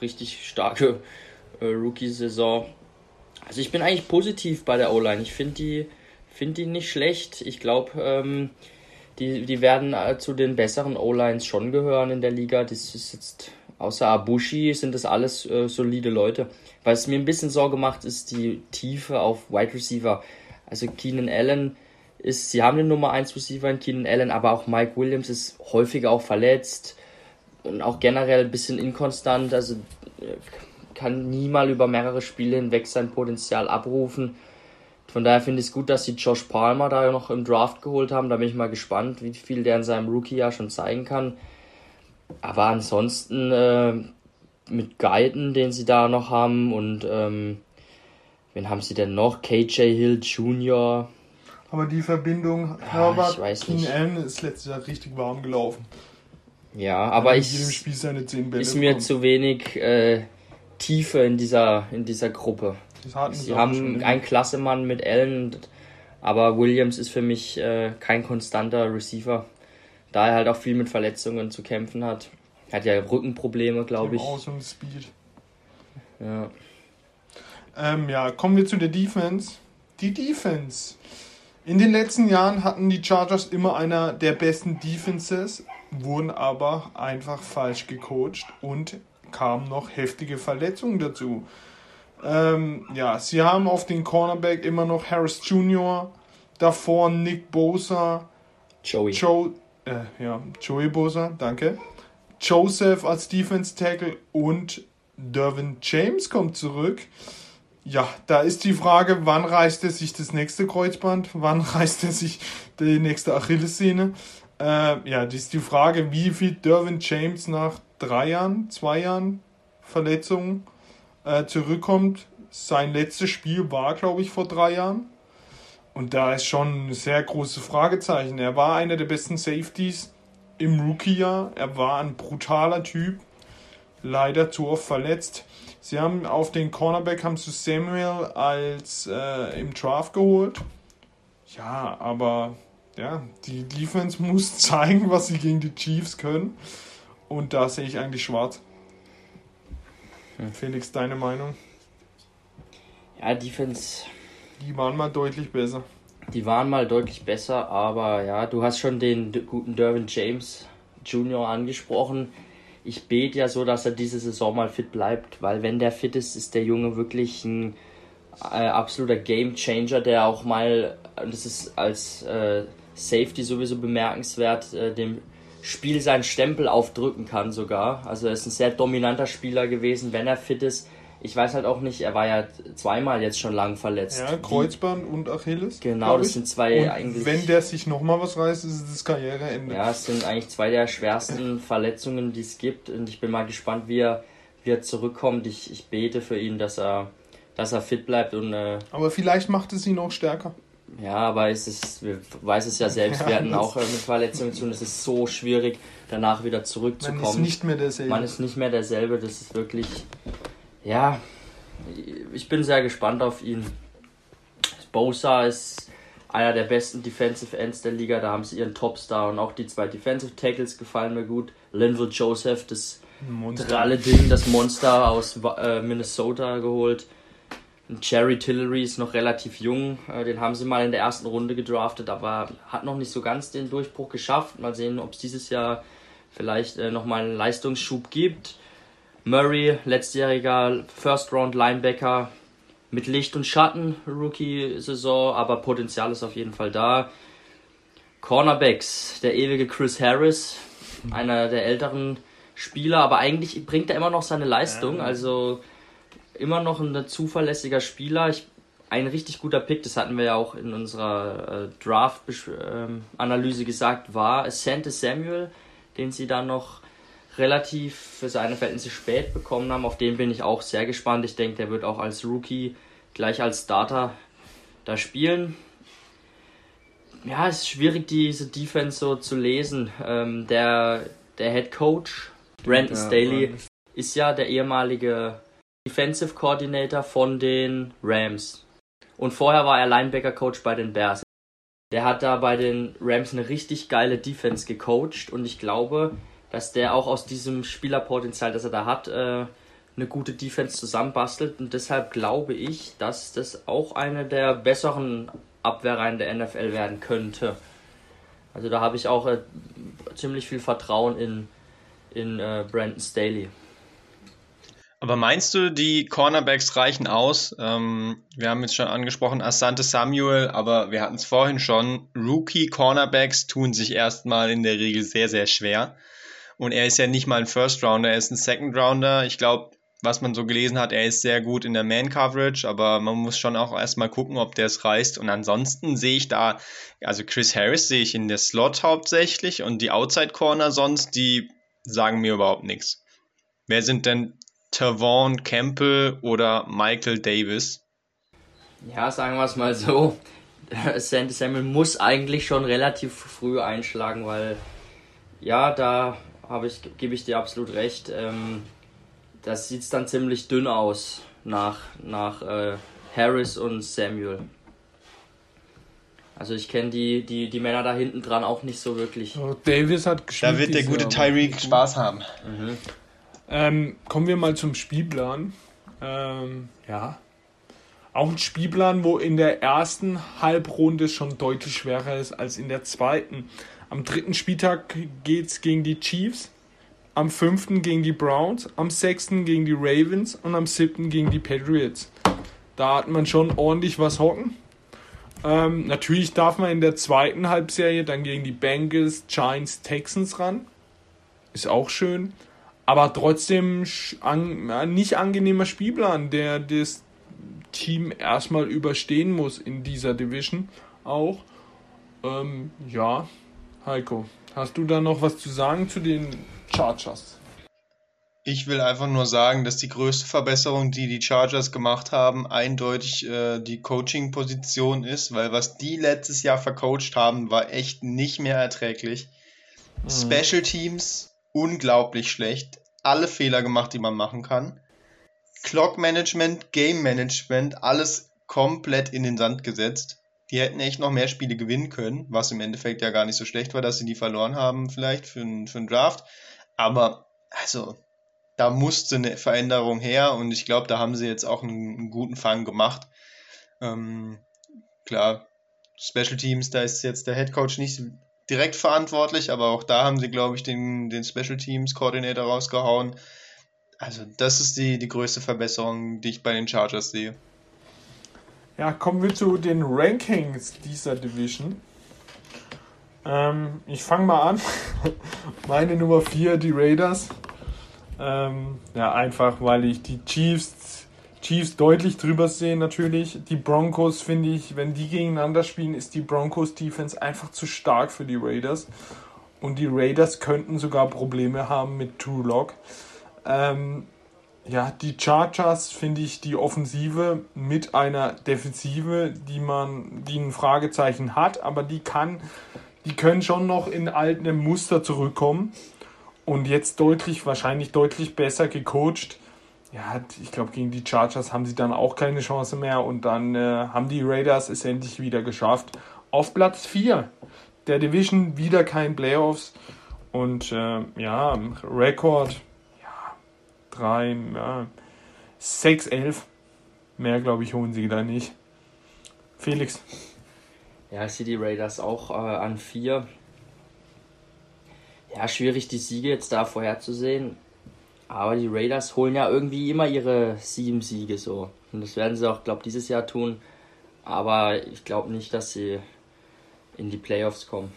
richtig starke äh, Rookie-Saison. Also ich bin eigentlich positiv bei der O-Line. Ich finde die, find die nicht schlecht. Ich glaube, ähm, die, die werden äh, zu den besseren O-Lines schon gehören in der Liga. Das ist jetzt, außer Abushi sind das alles äh, solide Leute. Was mir ein bisschen Sorge macht, ist die Tiefe auf Wide Receiver. Also Keenan Allen ist, sie haben den Nummer 1 Receiver in Keenan Allen, aber auch Mike Williams ist häufiger auch verletzt und auch generell ein bisschen inkonstant. Also äh, kann nie mal über mehrere Spiele hinweg sein Potenzial abrufen. Von daher finde ich es gut, dass sie Josh Palmer da noch im Draft geholt haben. Da bin ich mal gespannt, wie viel der in seinem Rookie-Jahr schon zeigen kann. Aber ansonsten äh, mit Guyton, den sie da noch haben und ähm, wen haben sie denn noch? KJ Hill Jr. Aber die Verbindung Herbert ja, King Allen ist letztes Jahr richtig warm gelaufen. Ja, aber ich ist mir zu wenig äh, Tiefe in dieser, in dieser Gruppe. Sie haben einen Klassemann mit Allen, aber Williams ist für mich äh, kein konstanter Receiver, da er halt auch viel mit Verletzungen zu kämpfen hat. Er hat ja Rückenprobleme, glaube ich. Awesome Speed. Ja. Ähm, ja, kommen wir zu der Defense. Die Defense. In den letzten Jahren hatten die Chargers immer einer der besten Defenses, wurden aber einfach falsch gecoacht und kamen noch heftige Verletzungen dazu. Ähm, ja, sie haben auf den Cornerback immer noch Harris Jr., davor Nick Bosa, Joey. Joe, äh, ja, Joey Bosa, danke. Joseph als Defense Tackle und Dervin James kommt zurück. Ja, da ist die Frage, wann reißt er sich das nächste Kreuzband? Wann <laughs> reißt er sich die nächste Achillessehne? Äh, ja, das ist die Frage, wie viel Dervin James nach drei Jahren, zwei Jahren Verletzung äh, zurückkommt. Sein letztes Spiel war, glaube ich, vor drei Jahren. Und da ist schon ein sehr großes Fragezeichen. Er war einer der besten Safeties im Rookie-Jahr. Er war ein brutaler Typ. leider zu oft verletzt. Sie haben auf den Cornerback haben sie Samuel als äh, im Draft geholt. Ja, aber ja, die Defense <laughs> muss zeigen, was sie gegen die Chiefs können. Und da sehe ich eigentlich schwarz. Hm. Felix, deine Meinung? Ja, Defense. Die waren mal deutlich besser. Die waren mal deutlich besser, aber ja, du hast schon den guten Derwin James Jr. angesprochen. Ich bete ja so, dass er diese Saison mal fit bleibt, weil wenn der fit ist, ist der Junge wirklich ein äh, absoluter Game Changer, der auch mal, das ist als äh, Safety sowieso bemerkenswert, äh, dem Spiel seinen Stempel aufdrücken kann sogar. Also er ist ein sehr dominanter Spieler gewesen, wenn er fit ist ich weiß halt auch nicht, er war ja zweimal jetzt schon lang verletzt. Ja, Kreuzband Wie, und Achilles. Genau, das sind zwei und eigentlich. Wenn der sich nochmal was reißt, ist es das Karriereende. Ja, es sind eigentlich zwei der schwersten <clears throat> Verletzungen, die es gibt. Und ich bin mal gespannt, wie er, wie er zurückkommt. Ich, ich bete für ihn, dass er, dass er fit bleibt. Und, äh, aber vielleicht macht es ihn auch stärker. Ja, aber es ist, wir weiß es ja selbst, wir hatten auch mit Verletzungen zu tun. Es ist so schwierig, danach wieder zurückzukommen. Man ist nicht mehr derselbe. Man ist nicht mehr derselbe. Das ist wirklich ja, ich bin sehr gespannt auf ihn. Bosa ist einer der besten Defensive Ends der Liga. Da haben sie ihren Topstar und auch die zwei Defensive Tackles gefallen mir gut. Linville Joseph, das dralle Ding, das Monster aus äh, Minnesota geholt. Jerry Tillery ist noch relativ jung. Äh, den haben sie mal in der ersten Runde gedraftet, aber hat noch nicht so ganz den Durchbruch geschafft. Mal sehen, ob es dieses Jahr vielleicht äh, nochmal einen Leistungsschub gibt. Murray, letztjähriger First-Round-Linebacker mit Licht und Schatten, Rookie-Saison, aber Potenzial ist auf jeden Fall da. Cornerbacks, der ewige Chris Harris, einer der älteren Spieler, aber eigentlich bringt er immer noch seine Leistung, also immer noch ein zuverlässiger Spieler. Ich, ein richtig guter Pick, das hatten wir ja auch in unserer äh, Draft-Analyse ähm, gesagt, war Sante Samuel, den sie dann noch relativ für seine Verhältnisse spät bekommen haben. Auf den bin ich auch sehr gespannt. Ich denke, der wird auch als Rookie gleich als Starter da spielen. Ja, es ist schwierig, diese Defense so zu lesen. Ähm, der, der Head Coach, Brandon ja, Staley, ist ja der ehemalige Defensive Coordinator von den Rams. Und vorher war er Linebacker Coach bei den Bears. Der hat da bei den Rams eine richtig geile Defense gecoacht und ich glaube, dass der auch aus diesem Spielerpotenzial, das er da hat, äh, eine gute Defense zusammenbastelt. Und deshalb glaube ich, dass das auch eine der besseren Abwehrreihen der NFL werden könnte. Also da habe ich auch äh, ziemlich viel Vertrauen in, in äh, Brandon Staley. Aber meinst du, die Cornerbacks reichen aus? Ähm, wir haben jetzt schon angesprochen, Asante Samuel, aber wir hatten es vorhin schon. Rookie-Cornerbacks tun sich erstmal in der Regel sehr, sehr schwer. Und er ist ja nicht mal ein First Rounder, er ist ein Second Rounder. Ich glaube, was man so gelesen hat, er ist sehr gut in der Man-Coverage, aber man muss schon auch erstmal gucken, ob der es reißt. Und ansonsten sehe ich da, also Chris Harris sehe ich in der Slot hauptsächlich und die Outside Corner sonst, die sagen mir überhaupt nichts. Wer sind denn Tavon Campbell oder Michael Davis? Ja, sagen wir es mal so. <laughs> Sandy Samuel muss eigentlich schon relativ früh einschlagen, weil ja, da habe ich, gebe ich dir absolut recht. Ähm, das sieht dann ziemlich dünn aus nach, nach äh, Harris und Samuel. Also ich kenne die, die, die Männer da hinten dran auch nicht so wirklich. Oh, Davis hat gespielt. Da wird der gute Tyreek Spaß haben. Mhm. Ähm, kommen wir mal zum Spielplan. Ähm, ja. Auch ein Spielplan, wo in der ersten Halbrunde schon deutlich schwerer ist als in der zweiten. Am dritten Spieltag geht es gegen die Chiefs, am fünften gegen die Browns, am sechsten gegen die Ravens und am siebten gegen die Patriots. Da hat man schon ordentlich was hocken. Ähm, natürlich darf man in der zweiten Halbserie dann gegen die Bengals, Giants, Texans ran. Ist auch schön. Aber trotzdem an, nicht angenehmer Spielplan, der das Team erstmal überstehen muss in dieser Division auch. Ähm, ja, Heiko, hast du da noch was zu sagen zu den Chargers? Ich will einfach nur sagen, dass die größte Verbesserung, die die Chargers gemacht haben, eindeutig äh, die Coaching-Position ist, weil was die letztes Jahr vercoacht haben, war echt nicht mehr erträglich. Mhm. Special Teams unglaublich schlecht. alle Fehler gemacht, die man machen kann. Clock Management, Game Management, alles komplett in den Sand gesetzt. Die hätten echt noch mehr Spiele gewinnen können, was im Endeffekt ja gar nicht so schlecht war, dass sie die verloren haben, vielleicht für, für einen Draft. Aber, also, da musste eine Veränderung her und ich glaube, da haben sie jetzt auch einen, einen guten Fang gemacht. Ähm, klar, Special Teams, da ist jetzt der Head Coach nicht direkt verantwortlich, aber auch da haben sie, glaube ich, den, den Special Teams Coordinator rausgehauen. Also, das ist die, die größte Verbesserung, die ich bei den Chargers sehe. Ja, kommen wir zu den Rankings dieser Division. Ähm, ich fange mal an. <laughs> Meine Nummer 4, die Raiders. Ähm, ja, einfach weil ich die Chiefs, Chiefs deutlich drüber sehe natürlich. Die Broncos finde ich, wenn die gegeneinander spielen, ist die Broncos Defense einfach zu stark für die Raiders. Und die Raiders könnten sogar Probleme haben mit True Lock. Ähm, ja, die Chargers finde ich die Offensive mit einer Defensive, die man, die ein Fragezeichen hat, aber die kann, die können schon noch in alten Muster zurückkommen und jetzt deutlich, wahrscheinlich deutlich besser gecoacht. Ja, ich glaube, gegen die Chargers haben sie dann auch keine Chance mehr und dann äh, haben die Raiders es endlich wieder geschafft. Auf Platz 4 der Division wieder kein Playoffs und äh, ja, Rekord 3, ja, 6, 11. Mehr, glaube ich, holen sie da nicht. Felix. Ja, ich sehe die Raiders auch äh, an 4. Ja, schwierig die Siege jetzt da vorherzusehen. Aber die Raiders holen ja irgendwie immer ihre sieben Siege so. Und das werden sie auch, glaube ich, dieses Jahr tun. Aber ich glaube nicht, dass sie in die Playoffs kommen.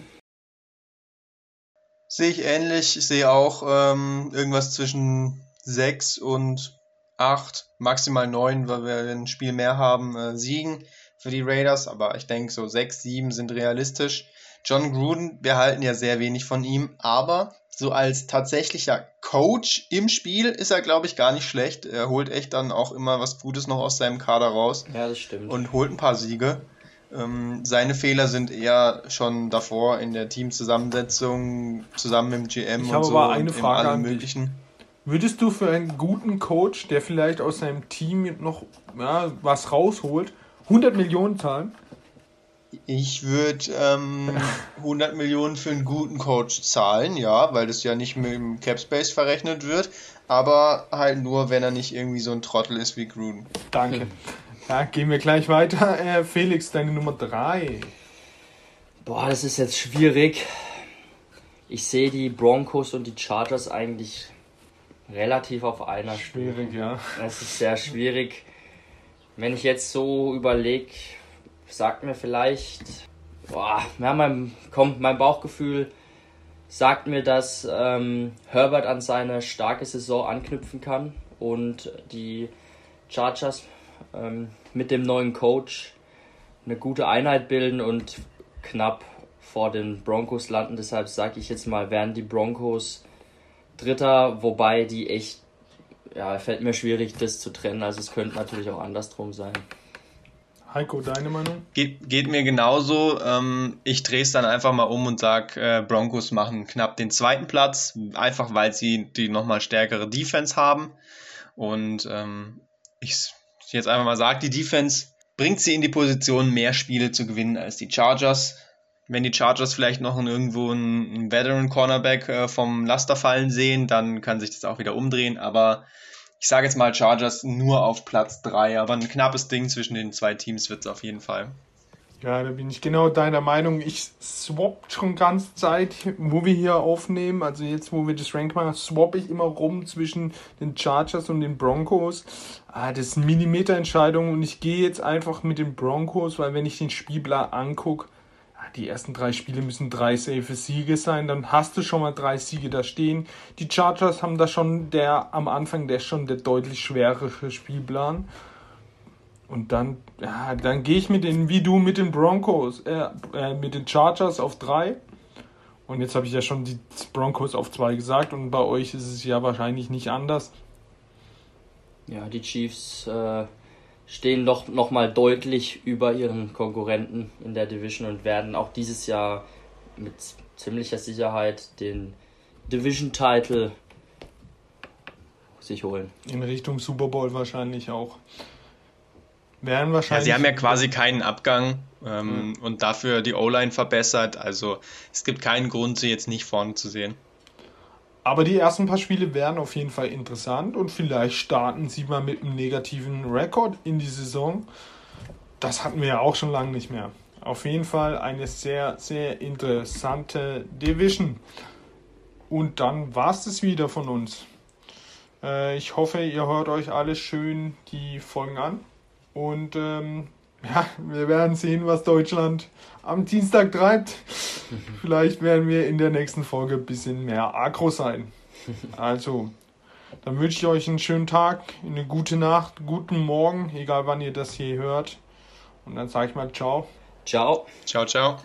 Sehe ich ähnlich. Ich sehe auch ähm, irgendwas zwischen 6 und 8, maximal 9, weil wir ein Spiel mehr haben, äh, siegen für die Raiders. Aber ich denke, so 6, 7 sind realistisch. John Gruden, wir halten ja sehr wenig von ihm, aber so als tatsächlicher Coach im Spiel ist er, glaube ich, gar nicht schlecht. Er holt echt dann auch immer was Gutes noch aus seinem Kader raus. Ja, das stimmt. Und holt ein paar Siege. Ähm, seine Fehler sind eher schon davor in der Teamzusammensetzung, zusammen mit dem GM ich und so. Aber eine Frage an möglichen. Würdest du für einen guten Coach, der vielleicht aus seinem Team noch ja, was rausholt, 100 Millionen zahlen? Ich würde ähm, <laughs> 100 Millionen für einen guten Coach zahlen, ja, weil das ja nicht mit dem Capspace verrechnet wird, aber halt nur, wenn er nicht irgendwie so ein Trottel ist wie Gruden. Danke. Ja, gehen wir gleich weiter. Äh, Felix, deine Nummer 3. Boah, das ist jetzt schwierig. Ich sehe die Broncos und die Chargers eigentlich relativ auf einer Schwierig, ja. Es ist sehr schwierig. Wenn ich jetzt so überlege, sagt mir vielleicht, boah, ja, mein, komm, mein Bauchgefühl sagt mir, dass ähm, Herbert an seine starke Saison anknüpfen kann und die Chargers ähm, mit dem neuen Coach eine gute Einheit bilden und knapp vor den Broncos landen. Deshalb sage ich jetzt mal, werden die Broncos Dritter, wobei die echt, ja, fällt mir schwierig, das zu trennen. Also es könnte natürlich auch andersrum sein. Heiko, deine Meinung? Geht, geht mir genauso. Ähm, ich drehe es dann einfach mal um und sage, äh, Broncos machen knapp den zweiten Platz, einfach weil sie die nochmal stärkere Defense haben. Und ähm, ich jetzt einfach mal sage, die Defense bringt sie in die Position, mehr Spiele zu gewinnen als die Chargers wenn die Chargers vielleicht noch irgendwo einen Veteran Cornerback äh, vom Laster fallen sehen, dann kann sich das auch wieder umdrehen. Aber ich sage jetzt mal Chargers nur auf Platz 3. Aber ein knappes Ding zwischen den zwei Teams wird es auf jeden Fall. Ja, da bin ich genau deiner Meinung. Ich swap schon ganze Zeit, wo wir hier aufnehmen, also jetzt, wo wir das Rank machen, swap ich immer rum zwischen den Chargers und den Broncos. Ah, das sind Millimeterentscheidungen und ich gehe jetzt einfach mit den Broncos, weil wenn ich den Spielplan angucke, die ersten drei Spiele müssen drei safe Siege sein, dann hast du schon mal drei Siege da stehen. Die Chargers haben da schon der am Anfang der schon der deutlich schwerere Spielplan. Und dann, ja, dann gehe ich mit den, wie du mit den Broncos, äh, äh, mit den Chargers auf drei. Und jetzt habe ich ja schon die Broncos auf zwei gesagt und bei euch ist es ja wahrscheinlich nicht anders. Ja, die Chiefs äh, stehen doch nochmal deutlich über ihren Konkurrenten in der Division und werden auch dieses Jahr mit ziemlicher Sicherheit den Division-Title sich holen. In Richtung Super Bowl wahrscheinlich auch. Werden wahrscheinlich. Ja, sie haben ja quasi keinen Abgang ähm, mhm. und dafür die O-Line verbessert. Also es gibt keinen Grund, sie jetzt nicht vorne zu sehen. Aber die ersten paar Spiele werden auf jeden Fall interessant und vielleicht starten sie mal mit einem negativen Rekord in die Saison. Das hatten wir ja auch schon lange nicht mehr. Auf jeden Fall eine sehr, sehr interessante Division. Und dann war es das wieder von uns. Äh, ich hoffe, ihr hört euch alle schön die Folgen an. Und ähm, <laughs> ja, wir werden sehen, was Deutschland am Dienstag treibt. Vielleicht werden wir in der nächsten Folge ein bisschen mehr aggro sein. Also, dann wünsche ich euch einen schönen Tag, eine gute Nacht, guten Morgen, egal wann ihr das hier hört. Und dann sage ich mal ciao. Ciao. Ciao, ciao.